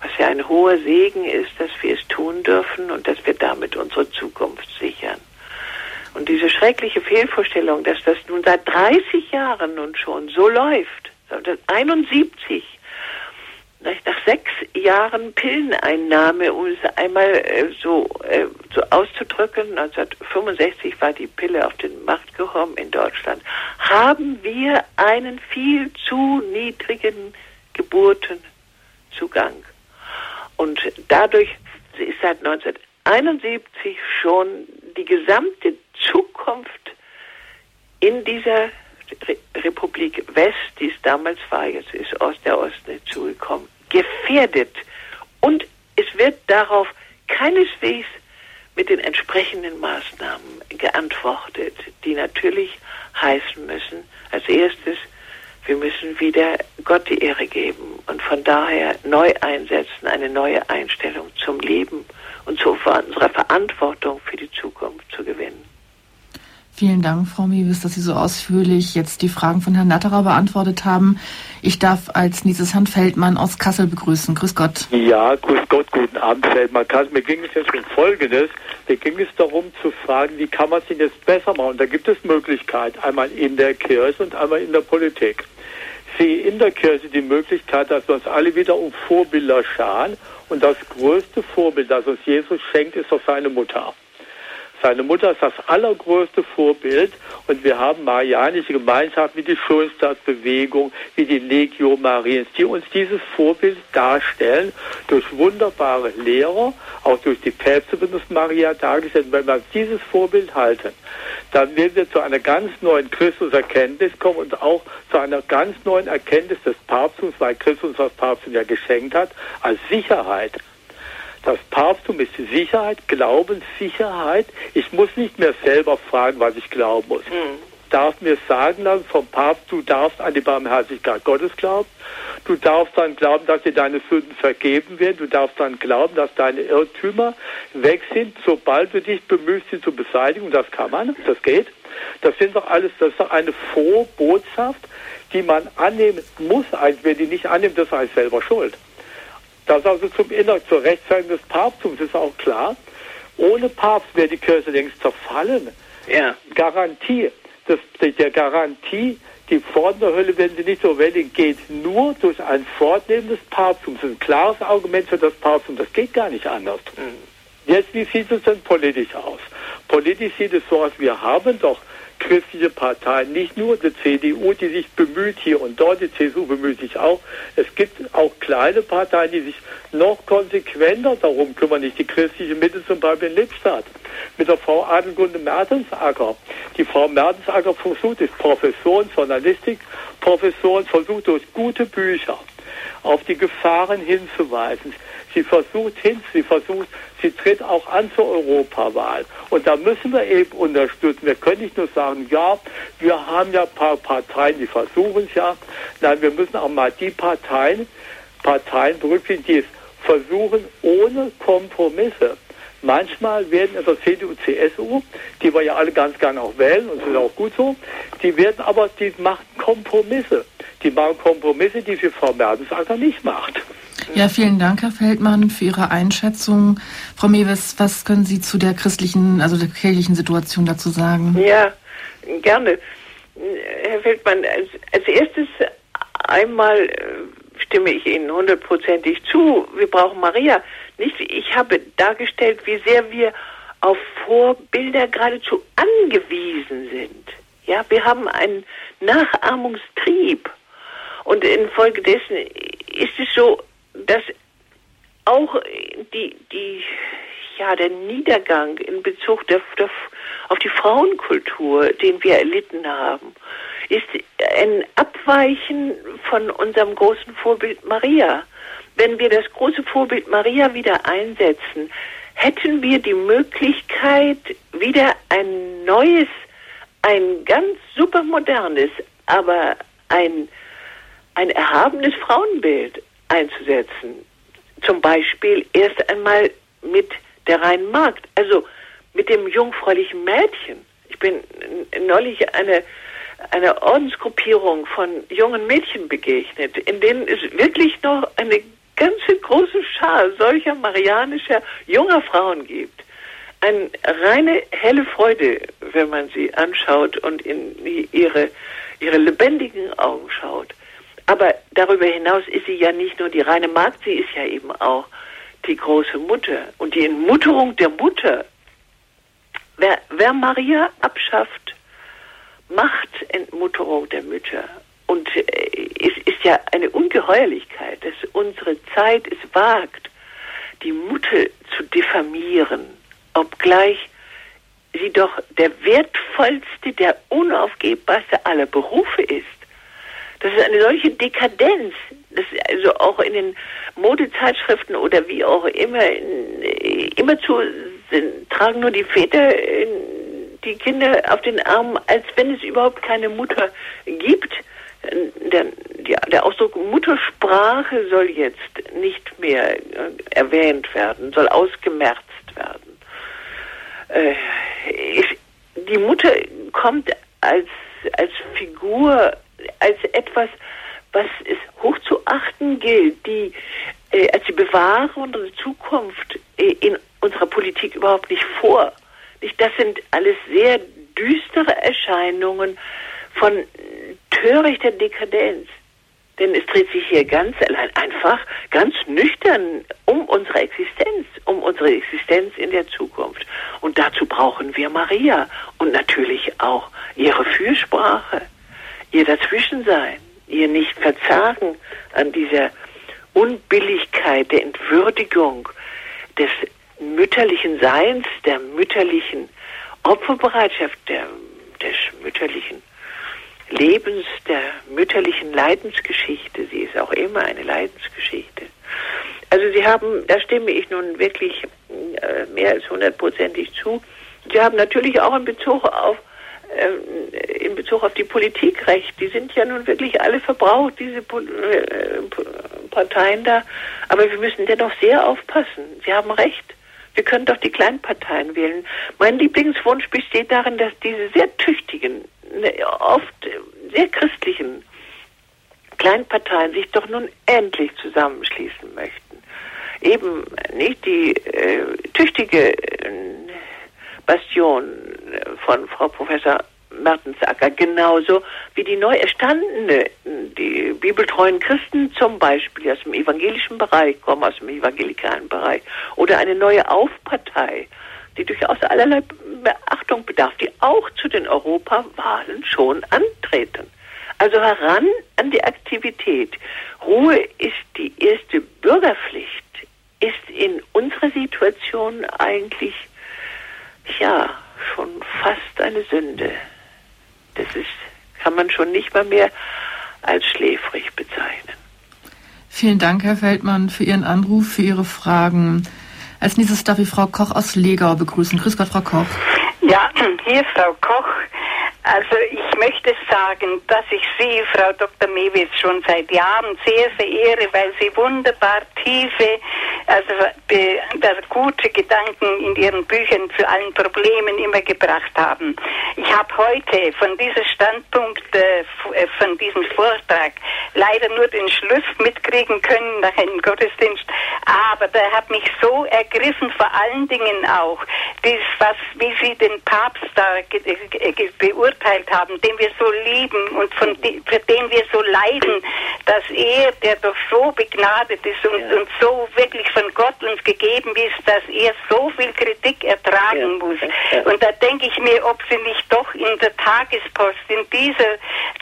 was ja ein hoher Segen ist, dass wir es tun dürfen und dass wir damit unsere Zukunft sichern. Und diese schreckliche Fehlvorstellung, dass das nun seit 30 Jahren nun schon so läuft, 71, nach sechs Jahren Pilleneinnahme, um es einmal äh, so, äh, so auszudrücken, 1965 war die Pille auf den Markt gekommen in Deutschland, haben wir einen viel zu niedrigen Geburtenzugang. Und dadurch ist seit 1971 schon die gesamte Zukunft in dieser Republik West, die es damals war, jetzt ist aus der Osten hinzugekommen, gefährdet. Und es wird darauf keineswegs mit den entsprechenden Maßnahmen geantwortet, die natürlich heißen müssen, als erstes wir müssen wieder Gott die Ehre geben und von daher neu einsetzen, eine neue Einstellung zum Leben und zu unserer Verantwortung für die Zukunft zu gewinnen. Vielen Dank, Frau Mewis, dass Sie so ausführlich jetzt die Fragen von Herrn Natterer beantwortet haben. Ich darf als nächstes Herrn Feldmann aus Kassel begrüßen. Grüß Gott. Ja, grüß Gott, guten Abend, Feldmann. Mir ging es jetzt um Folgendes. Mir ging es darum zu fragen, wie kann man es denn jetzt besser machen? Da gibt es Möglichkeiten, einmal in der Kirche und einmal in der Politik sehe in der Kirche die Möglichkeit, dass wir uns alle wieder um Vorbilder scharen. Und das größte Vorbild, das uns Jesus schenkt, ist doch seine Mutter. Seine Mutter ist das allergrößte Vorbild und wir haben marianische Gemeinschaften wie die Schulstadtbewegung, wie die Legio Mariens, die uns dieses Vorbild darstellen durch wunderbare Lehrer, auch durch die Päpste wird uns Maria dargestellt. Wenn wir dieses Vorbild halten, dann werden wir zu einer ganz neuen Christuserkenntnis kommen und auch zu einer ganz neuen Erkenntnis des Papsttums, weil Christus das Papsttum ja geschenkt hat, als Sicherheit. Das Papsttum ist Sicherheit, Glaubenssicherheit. Ich muss nicht mehr selber fragen, was ich glauben muss. Mhm. Darf mir sagen lassen vom Papst, du darfst an die Barmherzigkeit Gottes glauben. Du darfst dann glauben, dass dir deine Sünden vergeben werden. Du darfst dann glauben, dass deine Irrtümer weg sind, sobald du dich bemühst, sie zu beseitigen. Das kann man, das geht. Das sind doch alles, das ist doch eine frohe Botschaft, die man annehmen muss. Wer die nicht annimmt, das ist eigentlich selber schuld. Das also zum Inner, zur Rechtfertigung des Papsttums ist auch klar. Ohne Papst wäre die Kirche längst zerfallen. Ja. Garantie, das, der Garantie, die Pforten der Hölle werden sie nicht so überwältigen, geht nur durch ein Fortnehmen des Papsttums. Das ist ein klares Argument für das Papsttum. Das geht gar nicht anders. Mhm. Jetzt, wie sieht es denn politisch aus? Politisch sieht es so aus, wir haben doch christliche Parteien, nicht nur die CDU, die sich bemüht hier und dort, die CSU bemüht sich auch. Es gibt auch kleine Parteien, die sich noch konsequenter darum kümmern, nicht die christliche Mitte zum Beispiel in Lippstadt. Mit der Frau Adelgunde Mertensacker. Die Frau Mertensacker versucht, ist Professorin, Journalistik, Professorin, versucht durch gute Bücher auf die Gefahren hinzuweisen. Sie versucht hin, sie versucht, sie tritt auch an zur Europawahl. Und da müssen wir eben unterstützen. Wir können nicht nur sagen, ja, wir haben ja ein paar Parteien, die versuchen es ja. Nein, wir müssen auch mal die Parteien, Parteien berücksichtigen, die es versuchen, ohne Kompromisse manchmal werden in der CDU, CSU, die wir ja alle ganz gerne auch wählen und das ist auch gut so, die werden aber, die machen Kompromisse. Die machen Kompromisse, die für Frau Mertensacker nicht macht. Ja, vielen Dank, Herr Feldmann, für Ihre Einschätzung. Frau Mewes, was können Sie zu der christlichen, also der kirchlichen Situation dazu sagen? Ja, gerne. Herr Feldmann, als, als erstes einmal äh, stimme ich Ihnen hundertprozentig zu. Wir brauchen Maria. Nicht, ich habe dargestellt, wie sehr wir auf Vorbilder geradezu angewiesen sind. Ja, wir haben einen Nachahmungstrieb. Und infolgedessen ist es so, dass auch die, die, ja, der Niedergang in Bezug der, der, auf die Frauenkultur, den wir erlitten haben, ist ein Abweichen von unserem großen Vorbild Maria. Wenn wir das große Vorbild Maria wieder einsetzen, hätten wir die Möglichkeit, wieder ein neues, ein ganz supermodernes, aber ein, ein erhabenes Frauenbild einzusetzen. Zum Beispiel erst einmal mit der reinen Magd, also mit dem jungfräulichen Mädchen. Ich bin neulich eine, eine Ordensgruppierung von jungen Mädchen begegnet, in denen es wirklich noch eine ganze große Schar solcher marianischer junger Frauen gibt. Eine reine helle Freude, wenn man sie anschaut und in ihre, ihre lebendigen Augen schaut. Aber darüber hinaus ist sie ja nicht nur die reine Magd, sie ist ja eben auch die große Mutter. Und die Entmutterung der Mutter, wer, wer Maria abschafft, macht Entmutterung der Mütter. Und äh, es ist ja eine Ungeheuerlichkeit, dass unsere Zeit es wagt, die Mutter zu diffamieren, obgleich sie doch der wertvollste, der unaufgebbarste aller Berufe ist. Das ist eine solche Dekadenz, dass also auch in den Modezeitschriften oder wie auch immer immerzu sind, tragen nur die Väter die Kinder auf den Armen, als wenn es überhaupt keine Mutter gibt. Der, der Ausdruck Muttersprache soll jetzt nicht mehr äh, erwähnt werden, soll ausgemerzt werden. Äh, die Mutter kommt als, als Figur als etwas, was es hochzuachten gilt, die äh, als die Bewahrung unserer Zukunft in unserer Politik überhaupt nicht vor. Das sind alles sehr düstere Erscheinungen von törichter Dekadenz. Denn es dreht sich hier ganz allein einfach, ganz nüchtern um unsere Existenz, um unsere Existenz in der Zukunft. Und dazu brauchen wir Maria und natürlich auch ihre Fürsprache ihr Dazwischensein, ihr nicht Verzagen an dieser Unbilligkeit der Entwürdigung des mütterlichen Seins, der mütterlichen Opferbereitschaft, der, des mütterlichen Lebens, der mütterlichen Leidensgeschichte. Sie ist auch immer eine Leidensgeschichte. Also Sie haben, da stimme ich nun wirklich äh, mehr als hundertprozentig zu. Sie haben natürlich auch in Bezug auf äh, in Bezug auf die Politik recht. Die sind ja nun wirklich alle verbraucht, diese äh, Parteien da. Aber wir müssen dennoch sehr aufpassen. Sie haben recht. Wir können doch die Kleinparteien wählen. Mein Lieblingswunsch besteht darin, dass diese sehr tüchtigen, oft sehr christlichen Kleinparteien sich doch nun endlich zusammenschließen möchten. Eben nicht die äh, tüchtige äh, Bastion von Frau Professor Mertensacker, genauso wie die neu erstandene, die bibeltreuen Christen zum Beispiel aus dem evangelischen Bereich kommen, aus dem evangelikalen Bereich, oder eine neue Aufpartei, die durchaus allerlei Beachtung bedarf, die auch zu den Europawahlen schon antreten. Also heran an die Aktivität. Ruhe ist die erste Bürgerpflicht, ist in unserer Situation eigentlich, ja, schon fast eine Sünde. Das ist, kann man schon nicht mal mehr als schläfrig bezeichnen. Vielen Dank, Herr Feldmann, für Ihren Anruf, für Ihre Fragen. Als nächstes darf ich Frau Koch aus Legau begrüßen. Grüß Gott, Frau Koch. Ja, hier ist Frau Koch. Also ich möchte sagen, dass ich Sie, Frau Dr. Mewis, schon seit Jahren sehr verehre, weil Sie wunderbar tiefe, also das gute Gedanken in Ihren Büchern zu allen Problemen immer gebracht haben. Ich habe heute von diesem Standpunkt, äh, äh, von diesem Vortrag, leider nur den Schluss mitkriegen können nach einem Gottesdienst, aber der hat mich so ergriffen, vor allen Dingen auch, dies, was, wie Sie den Papst da beurteilen, beurteilt haben, den wir so lieben und von für den wir so leiden, dass er, der doch so begnadet ist und, ja. und so wirklich von Gott uns gegeben ist, dass er so viel Kritik ertragen ja. muss. Ja. Und da denke ich mir, ob sie nicht doch in der Tagespost, in dieser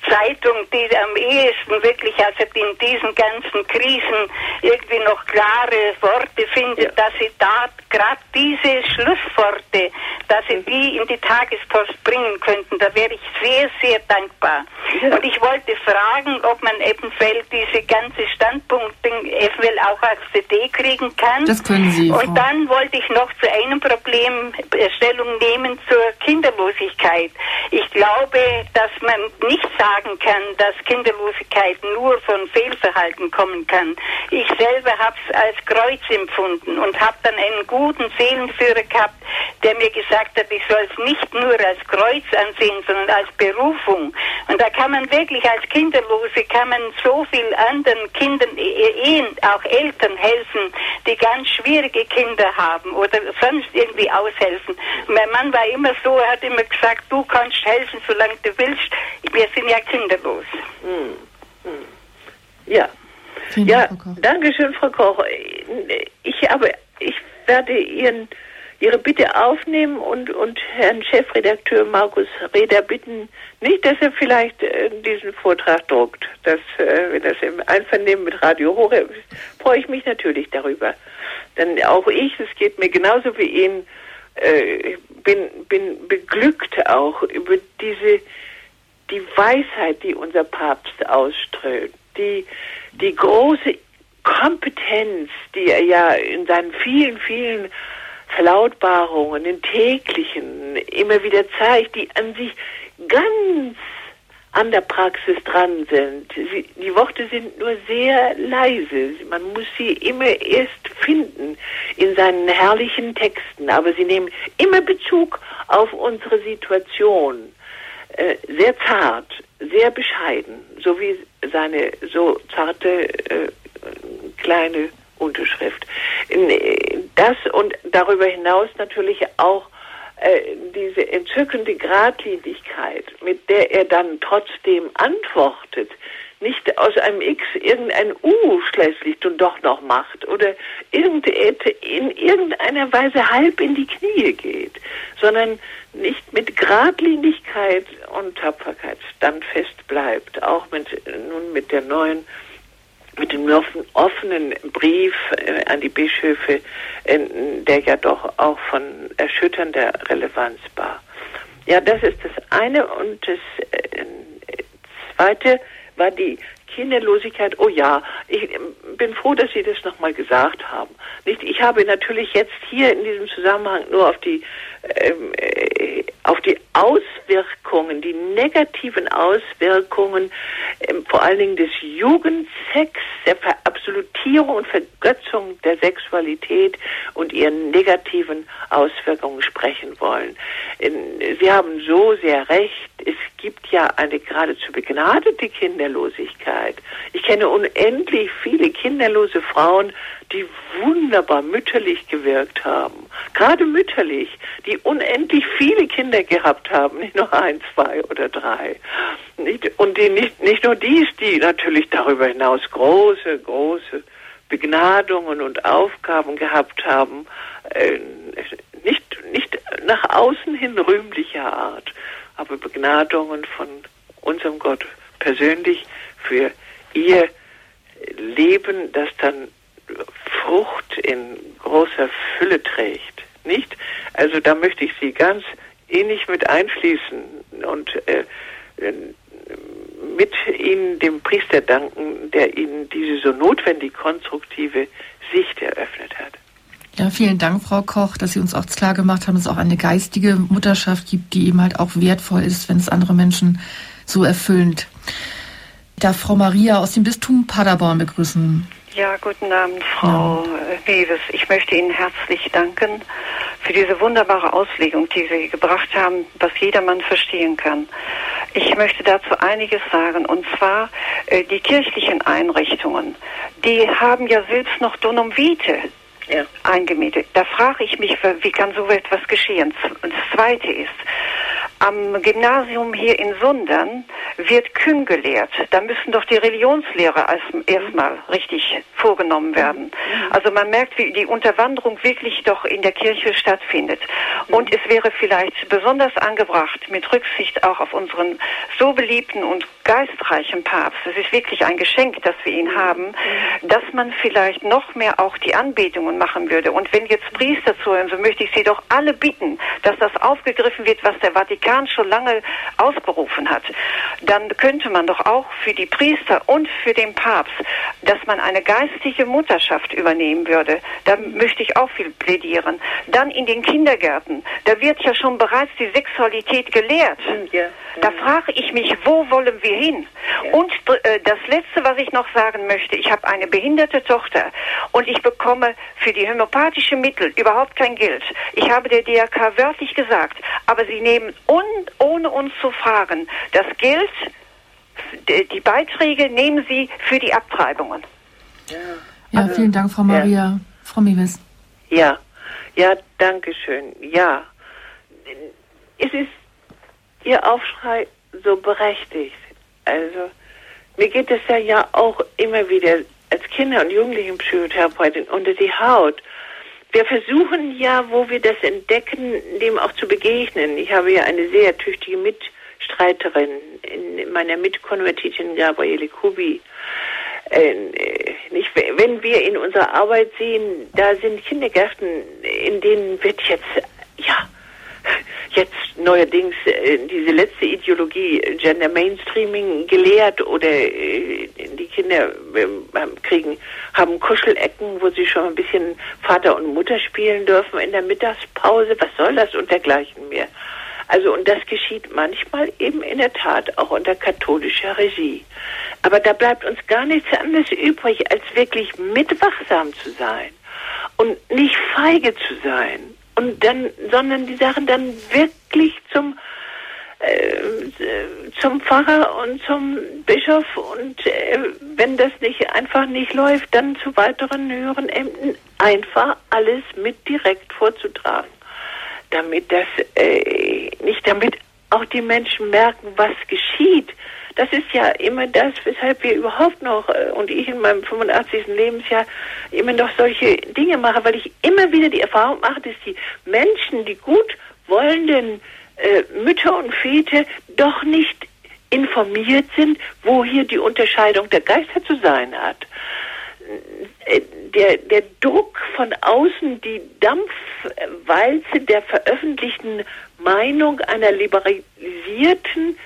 Zeitung, die am ehesten wirklich, also in diesen ganzen Krisen irgendwie noch klare Worte findet, dass sie da gerade diese Schlussworte, dass sie die in die Tagespost bringen könnten. Da wäre ich sehr, sehr dankbar. Und ich wollte fragen, ob man eventuell diese ganze Standpunkte eventuell auch als CD kriegen kann. Das können Sie. Und dann wollte ich noch zu einem Problem äh, Stellung nehmen zur Kinderlosigkeit. Ich glaube, dass man nicht sagen kann, dass Kinderlosigkeit nur von Fehlverhalten kommen kann. Ich selber habe es als Kreuz empfunden und habe dann einen guten Seelenführer gehabt, der mir gesagt hat, ich soll es nicht nur als Kreuz ansehen, sondern als Berufung. Und da kann man wirklich als Kinderlose, kann man so viel anderen Kindern, Ehen, auch Eltern helfen, die ganz schwierige Kinder haben oder sonst irgendwie aushelfen. Und mein Mann war immer so, er hat immer gesagt, du kannst helfen, solange du willst. Wir sind ja kinderlos. Hm. Hm. Ja. ja, danke schön, Frau Koch. Ich habe, ich werde Ihren Ihre Bitte aufnehmen und, und Herrn Chefredakteur Markus Reder bitten, nicht, dass er vielleicht äh, diesen Vortrag druckt. Dass, äh, wenn das im Einvernehmen mit Radio Horeb ist, freue ich mich natürlich darüber. Denn auch ich, es geht mir genauso wie Ihnen, äh, bin, bin beglückt auch über diese, die Weisheit, die unser Papst ausströmt, die, die große Kompetenz, die er ja in seinen vielen, vielen Verlautbarungen, den täglichen, immer wieder zeigt, die an sich ganz an der Praxis dran sind. Sie, die Worte sind nur sehr leise. Man muss sie immer erst finden in seinen herrlichen Texten, aber sie nehmen immer Bezug auf unsere Situation. Äh, sehr zart, sehr bescheiden, so wie seine so zarte äh, kleine Unterschrift. Das und darüber hinaus natürlich auch äh, diese entzückende Gradlinigkeit, mit der er dann trotzdem antwortet, nicht aus einem X irgendein U schließlich und doch noch macht oder in irgendeiner Weise halb in die Knie geht, sondern nicht mit Gradlinigkeit und Tapferkeit standfest bleibt, auch mit, nun mit der neuen mit dem offenen Brief äh, an die Bischöfe, äh, der ja doch auch von erschütternder Relevanz war. Ja, das ist das eine. Und das äh, zweite war die Kinderlosigkeit. Oh ja, ich bin froh, dass Sie das nochmal gesagt haben. Ich habe natürlich jetzt hier in diesem Zusammenhang nur auf die auf die Auswirkungen, die negativen Auswirkungen, ähm, vor allen Dingen des Jugendsex, der Verabsolutierung und Vergötzung der Sexualität und ihren negativen Auswirkungen sprechen wollen. Ähm, Sie haben so sehr recht. Es gibt ja eine geradezu begnadete Kinderlosigkeit. Ich kenne unendlich viele kinderlose Frauen, die wunderbar mütterlich gewirkt haben. Gerade mütterlich, die unendlich viele Kinder gehabt haben, nicht nur ein, zwei oder drei. Und die nicht, nicht nur dies, die natürlich darüber hinaus große, große Begnadungen und Aufgaben gehabt haben, äh, nicht, nicht nach außen hin rühmlicher Art, aber Begnadungen von unserem Gott persönlich für ihr Leben, das dann Frucht in großer Fülle trägt. Nicht? Also da möchte ich Sie ganz ähnlich mit einschließen und äh, mit Ihnen dem Priester danken, der Ihnen diese so notwendig konstruktive Sicht eröffnet hat. Ja, vielen Dank, Frau Koch, dass Sie uns auch klar gemacht haben, dass es auch eine geistige Mutterschaft gibt, die eben halt auch wertvoll ist, wenn es andere Menschen so erfüllend. Ich darf Frau Maria aus dem Bistum Paderborn begrüßen. Ja, guten Abend, Frau ja. Neves. Ich möchte Ihnen herzlich danken für diese wunderbare Auslegung, die Sie gebracht haben, was jedermann verstehen kann. Ich möchte dazu einiges sagen, und zwar äh, die kirchlichen Einrichtungen, die haben ja selbst noch Donum Vitae ja. eingemietet. Da frage ich mich, wie kann so etwas geschehen? Das Zweite ist, am Gymnasium hier in Sundern wird Kün gelehrt. Da müssen doch die Religionslehre als erstmal richtig vorgenommen werden. Mhm. Also man merkt, wie die Unterwanderung wirklich doch in der Kirche stattfindet. Mhm. Und es wäre vielleicht besonders angebracht, mit Rücksicht auch auf unseren so beliebten und geistreichen Papst, es ist wirklich ein Geschenk, dass wir ihn haben, dass man vielleicht noch mehr auch die Anbetungen machen würde. Und wenn jetzt Priester zuhören, so möchte ich Sie doch alle bitten, dass das aufgegriffen wird, was der Vatikan schon lange ausberufen hat, dann könnte man doch auch für die Priester und für den Papst, dass man eine geistige Mutterschaft übernehmen würde. Da möchte ich auch viel plädieren. Dann in den Kindergärten, da wird ja schon bereits die Sexualität gelehrt. Ja. Da frage ich mich, wo wollen wir hin? Und äh, das Letzte, was ich noch sagen möchte, ich habe eine behinderte Tochter und ich bekomme für die homöopathische Mittel überhaupt kein Geld. Ich habe der DRK wörtlich gesagt, aber sie nehmen und ohne uns zu fragen. Das Geld, die Beiträge nehmen Sie für die Abtreibungen. Ja, ja also, vielen Dank, Frau Maria. Ja. Frau Miewes. Ja, ja, danke schön. Ja, es ist Ihr Aufschrei so berechtigt. Also, mir geht es ja, ja auch immer wieder als Kinder- und Jugendlichenpsychotherapeutin unter die Haut wir versuchen ja, wo wir das entdecken, dem auch zu begegnen. Ich habe ja eine sehr tüchtige Mitstreiterin in meiner Mitkonvertitin Gabriele Kubi. Äh, nicht, wenn wir in unserer Arbeit sehen, da sind Kindergärten, in denen wird jetzt, ja, jetzt neuerdings äh, diese letzte Ideologie Gender Mainstreaming gelehrt oder äh, die Kinder äh, kriegen haben Kuschelecken, wo sie schon ein bisschen Vater und Mutter spielen dürfen in der Mittagspause. Was soll das und dergleichen mehr? Also und das geschieht manchmal eben in der Tat auch unter katholischer Regie. Aber da bleibt uns gar nichts anderes übrig, als wirklich mitwachsam zu sein und nicht feige zu sein und dann, sondern die Sachen dann wirklich zum äh, zum Pfarrer und zum Bischof. Und äh, wenn das nicht einfach nicht läuft, dann zu weiteren höheren Ämtern. Einfach alles mit direkt vorzutragen, damit das äh, nicht, damit auch die Menschen merken, was geschieht. Das ist ja immer das, weshalb wir überhaupt noch, äh, und ich in meinem 85. Lebensjahr, immer noch solche Dinge mache, weil ich immer wieder die Erfahrung mache, dass die Menschen, die gut wollenden äh, Mütter und Väter doch nicht informiert sind, wo hier die Unterscheidung der Geister zu sein hat. Äh, der, der Druck von außen, die Dampfwalze der veröffentlichten Meinung einer liberalisierten,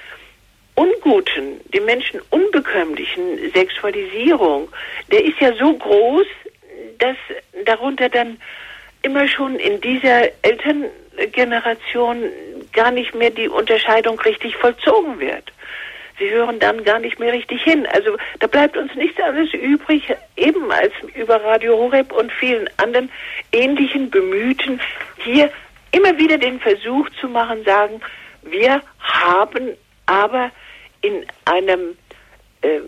unguten, den Menschen unbekömmlichen Sexualisierung, der ist ja so groß, dass darunter dann immer schon in dieser Elterngeneration gar nicht mehr die Unterscheidung richtig vollzogen wird. Sie hören dann gar nicht mehr richtig hin. Also da bleibt uns nichts anderes übrig, eben als über Radio Horeb und vielen anderen ähnlichen Bemühten hier immer wieder den Versuch zu machen, sagen, wir haben aber in einem äh,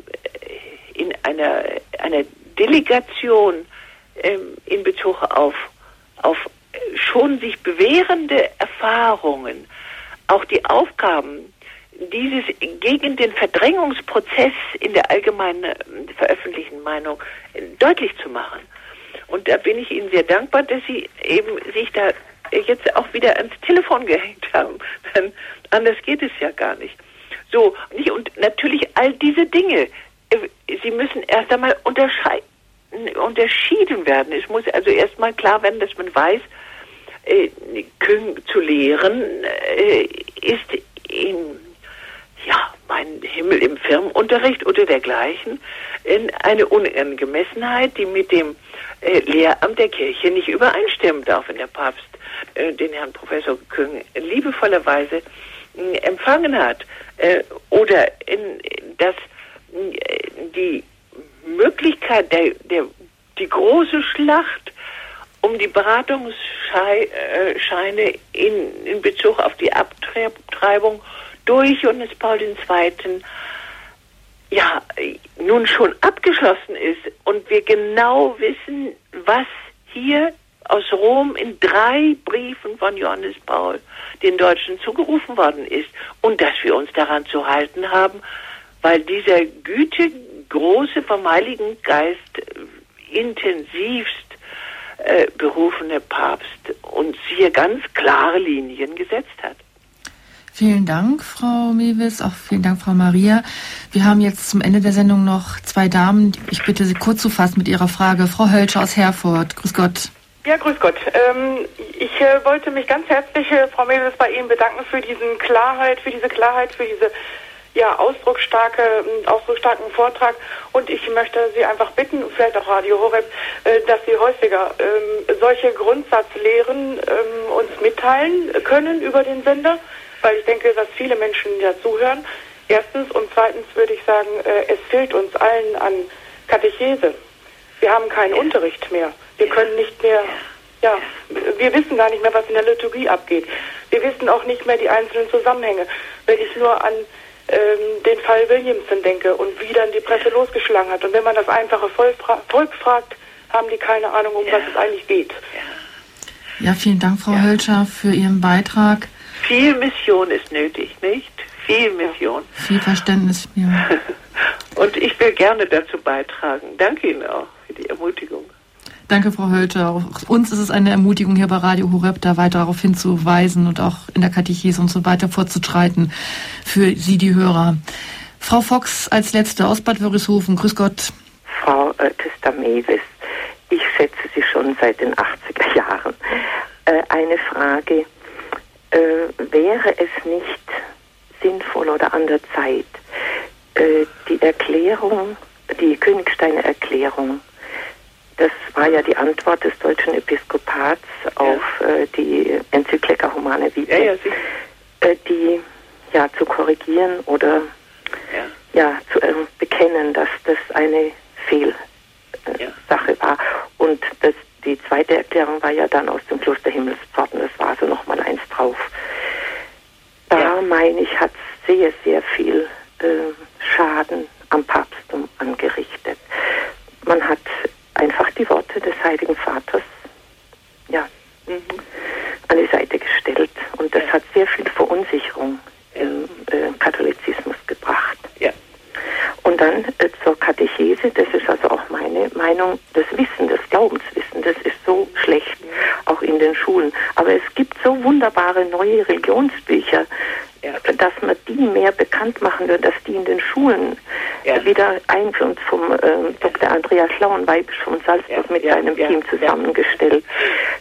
in einer einer Delegation äh, in Bezug auf auf schon sich bewährende Erfahrungen auch die Aufgaben dieses gegen den Verdrängungsprozess in der allgemeinen äh, veröffentlichten Meinung äh, deutlich zu machen. Und da bin ich Ihnen sehr dankbar, dass Sie eben sich da jetzt auch wieder ans Telefon gehängt haben. (laughs) Denn anders geht es ja gar nicht. So, und natürlich all diese Dinge, äh, sie müssen erst einmal unterschieden werden. Es muss also erstmal klar werden, dass man weiß, äh, zu lehren äh, ist in ja, mein Himmel im Firmenunterricht oder dergleichen in eine Unangemessenheit, die mit dem Lehramt der Kirche nicht übereinstimmen darf, wenn der Papst den Herrn Professor Küng liebevollerweise empfangen hat. Äh, oder in, dass äh, die Möglichkeit der, der die große Schlacht um die Beratungsscheine in, in Bezug auf die Abtreibung durch Johannes Paul II. ja nun schon abgeschlossen ist und wir genau wissen, was hier aus Rom in drei Briefen von Johannes Paul den Deutschen zugerufen worden ist und dass wir uns daran zu halten haben, weil dieser Güte große vom Heiligen Geist intensivst äh, berufene Papst uns hier ganz klare Linien gesetzt hat. Vielen Dank, Frau Mewis, auch vielen Dank, Frau Maria. Wir haben jetzt zum Ende der Sendung noch zwei Damen. Ich bitte Sie kurz zu fassen mit Ihrer Frage. Frau Hölscher aus Herford, grüß Gott. Ja, grüß Gott. Ähm, ich äh, wollte mich ganz herzlich, äh, Frau Mewis, bei Ihnen bedanken für diesen Klarheit, für diese Klarheit, für diese ja, ausdrucksstarke, ähm, ausdrucksstarken Vortrag. Und ich möchte Sie einfach bitten, vielleicht auch Radio Horeb, äh, dass Sie häufiger ähm, solche Grundsatzlehren ähm, uns mitteilen können über den Sender, weil ich denke, dass viele Menschen ja zuhören. Erstens und zweitens würde ich sagen, äh, es fehlt uns allen an Katechese. Wir haben keinen Unterricht mehr. Wir können nicht mehr, ja, wir wissen gar nicht mehr, was in der Liturgie abgeht. Wir wissen auch nicht mehr die einzelnen Zusammenhänge. Wenn ich nur an ähm, den Fall Williamson denke und wie dann die Presse losgeschlagen hat. Und wenn man das einfache Volk, fra Volk fragt, haben die keine Ahnung, um ja. was es eigentlich geht. Ja, vielen Dank, Frau ja. Hölscher, für Ihren Beitrag. Viel Mission ist nötig, nicht? Viel Mission. Viel Verständnis, ja. (laughs) und ich will gerne dazu beitragen. Danke Ihnen auch die Ermutigung. Danke, Frau Hölter. Auch uns ist es eine Ermutigung hier bei Radio Horeb, da weiter darauf hinzuweisen und auch in der Katechese und so weiter vorzutreiten für Sie, die Hörer. Frau Fox als letzte aus Bad Wörishofen. Grüß Gott. Frau äh, Testamevis, ich schätze Sie schon seit den 80er (laughs) Jahren. Äh, eine Frage. Äh, wäre es nicht sinnvoll oder an der Zeit, äh, die Erklärung, die Königsteiner Erklärung das war ja die Antwort des deutschen Episkopats auf äh, die Enzyklika Humane Vitae, ja, ja, äh, die ja zu korrigieren oder ja, zu äh, bekennen, dass das eine Fehlsache war. Und das, die zweite Erklärung war ja dann aus dem Kloster Himmelspforten, das war so nochmal eins drauf. Da meine ich, hat sehr, sehr viel äh, Schaden am Papsttum angerichtet. Man hat einfach die Worte des Heiligen Vaters ja, mhm. an die Seite gestellt. Und das ja. hat sehr viel Verunsicherung ja. im äh, Katholizismus gebracht. Ja. Und dann äh, zur Katechese, das ist also auch meine Meinung, das Wissen, das Glaubenswissen, das ist so schlecht, mhm. auch in den Schulen. Aber es gibt so wunderbare neue Religionsbücher, dass man die mehr bekannt machen wird, dass die in den Schulen ja. wieder einführen vom äh, Dr. Andreas Lauenweibisch von Salzburg mit seinem Team zusammengestellt,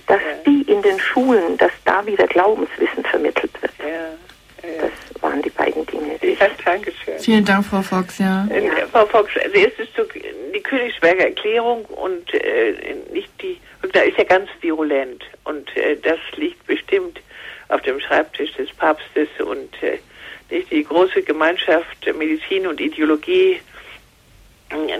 dass die in den Schulen, dass da wieder Glaubenswissen vermittelt wird. Das waren die beiden Dinge. Ja, danke schön. Vielen Dank, Frau Fox. Ja. Äh, Frau Fox, also erstens die Königsberger Erklärung und äh, nicht die, da ist ja ganz virulent und äh, das liegt bestimmt auf dem Schreibtisch des Papstes und äh, nicht die große Gemeinschaft Medizin und Ideologie.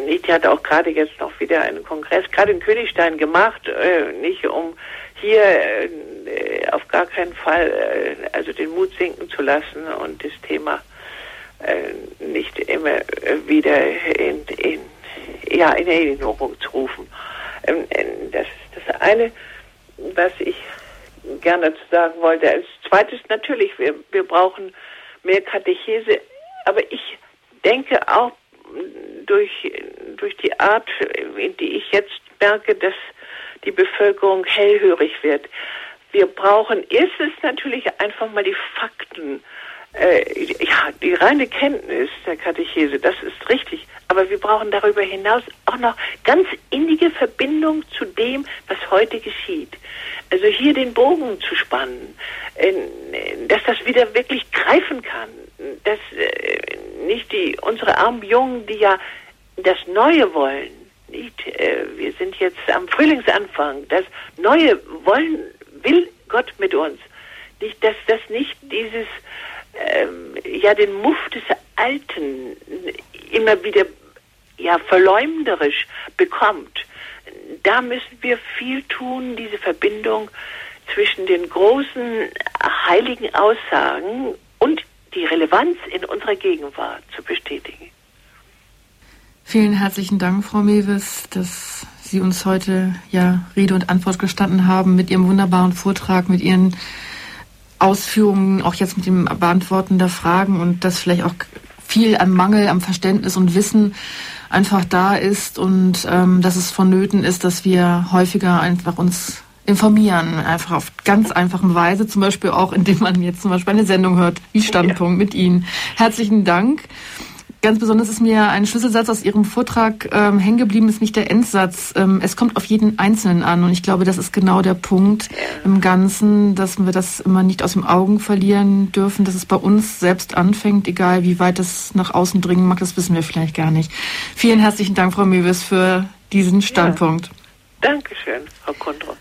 Nicht, die hat auch gerade jetzt noch wieder einen Kongress, gerade in Königstein gemacht, äh, nicht um hier äh, auf gar keinen Fall äh, also den Mut sinken zu lassen und das Thema nicht immer wieder in, in, ja, in Erinnerung zu rufen. Ähm, äh, das ist das eine, was ich gerne zu sagen wollte. Als zweites natürlich, wir, wir brauchen mehr Katechese, aber ich denke auch durch, durch die Art, in die ich jetzt merke, dass die Bevölkerung hellhörig wird. Wir brauchen erstens natürlich einfach mal die Fakten, äh, ja, die reine Kenntnis der Katechese, das ist richtig. Aber wir brauchen darüber hinaus auch noch ganz innige Verbindung zu dem, was heute geschieht. Also hier den Bogen zu spannen, dass das wieder wirklich greifen kann, dass äh, nicht die, unsere armen Jungen, die ja das Neue wollen, nicht, äh, wir sind jetzt am Frühlingsanfang, das Neue wollen, will Gott mit uns. Nicht, dass das nicht dieses, ähm, ja, den Muff des Alten immer wieder, ja, verleumderisch bekommt. Da müssen wir viel tun, diese Verbindung zwischen den großen heiligen Aussagen und die Relevanz in unserer Gegenwart zu bestätigen. Vielen herzlichen Dank, Frau Mewes, dass Sie uns heute ja Rede und Antwort gestanden haben mit Ihrem wunderbaren Vortrag, mit Ihren Ausführungen, auch jetzt mit dem Beantworten der Fragen und dass vielleicht auch viel an Mangel, am Verständnis und Wissen einfach da ist und ähm, dass es vonnöten ist, dass wir häufiger einfach uns informieren, einfach auf ganz einfache Weise, zum Beispiel auch, indem man jetzt zum Beispiel eine Sendung hört, wie Standpunkt ja. mit Ihnen. Herzlichen Dank. Ganz besonders ist mir ein Schlüsselsatz aus Ihrem Vortrag ähm, hängen geblieben, ist nicht der Endsatz. Ähm, es kommt auf jeden Einzelnen an. Und ich glaube, das ist genau der Punkt im Ganzen, dass wir das immer nicht aus den Augen verlieren dürfen, dass es bei uns selbst anfängt, egal wie weit es nach außen dringen mag, das wissen wir vielleicht gar nicht. Vielen herzlichen Dank, Frau Mewes, für diesen Standpunkt. Ja. Dankeschön, Frau Kondro.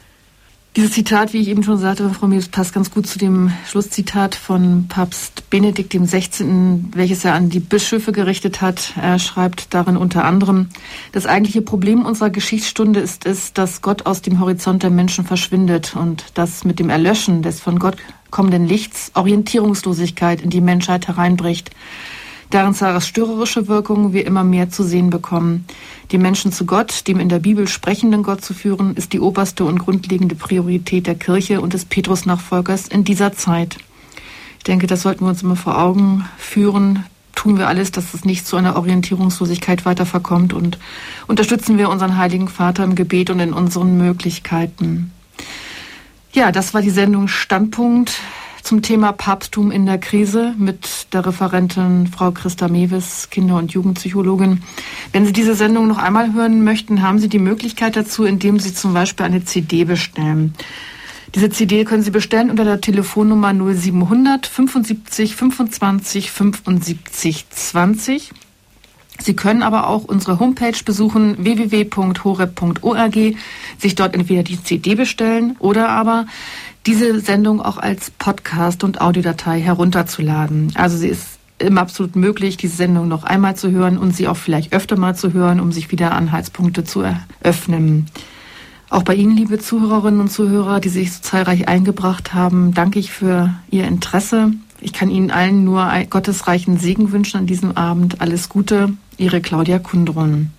Dieses Zitat, wie ich eben schon sagte, Frau Mius, passt ganz gut zu dem Schlusszitat von Papst Benedikt XVI., welches er an die Bischöfe gerichtet hat. Er schreibt darin unter anderem, das eigentliche Problem unserer Geschichtsstunde ist es, dass Gott aus dem Horizont der Menschen verschwindet und dass mit dem Erlöschen des von Gott kommenden Lichts Orientierungslosigkeit in die Menschheit hereinbricht deren zerstörerische Wirkungen wir immer mehr zu sehen bekommen. Die Menschen zu Gott, dem in der Bibel sprechenden Gott zu führen, ist die oberste und grundlegende Priorität der Kirche und des Petrus-Nachfolgers in dieser Zeit. Ich denke, das sollten wir uns immer vor Augen führen. Tun wir alles, dass es nicht zu einer Orientierungslosigkeit weiter verkommt und unterstützen wir unseren Heiligen Vater im Gebet und in unseren Möglichkeiten. Ja, das war die Sendung Standpunkt zum Thema Papsttum in der Krise mit der Referentin Frau Christa Mewes, Kinder- und Jugendpsychologin. Wenn Sie diese Sendung noch einmal hören möchten, haben Sie die Möglichkeit dazu, indem Sie zum Beispiel eine CD bestellen. Diese CD können Sie bestellen unter der Telefonnummer 0700 75 25 75 20. Sie können aber auch unsere Homepage besuchen www.horeb.org, sich dort entweder die CD bestellen oder aber diese Sendung auch als Podcast und Audiodatei herunterzuladen. Also sie ist immer absolut möglich, diese Sendung noch einmal zu hören und sie auch vielleicht öfter mal zu hören, um sich wieder Anhaltspunkte zu eröffnen. Auch bei Ihnen, liebe Zuhörerinnen und Zuhörer, die sich so zahlreich eingebracht haben, danke ich für Ihr Interesse. Ich kann Ihnen allen nur gottesreichen Segen wünschen an diesem Abend. Alles Gute, Ihre Claudia Kundrun.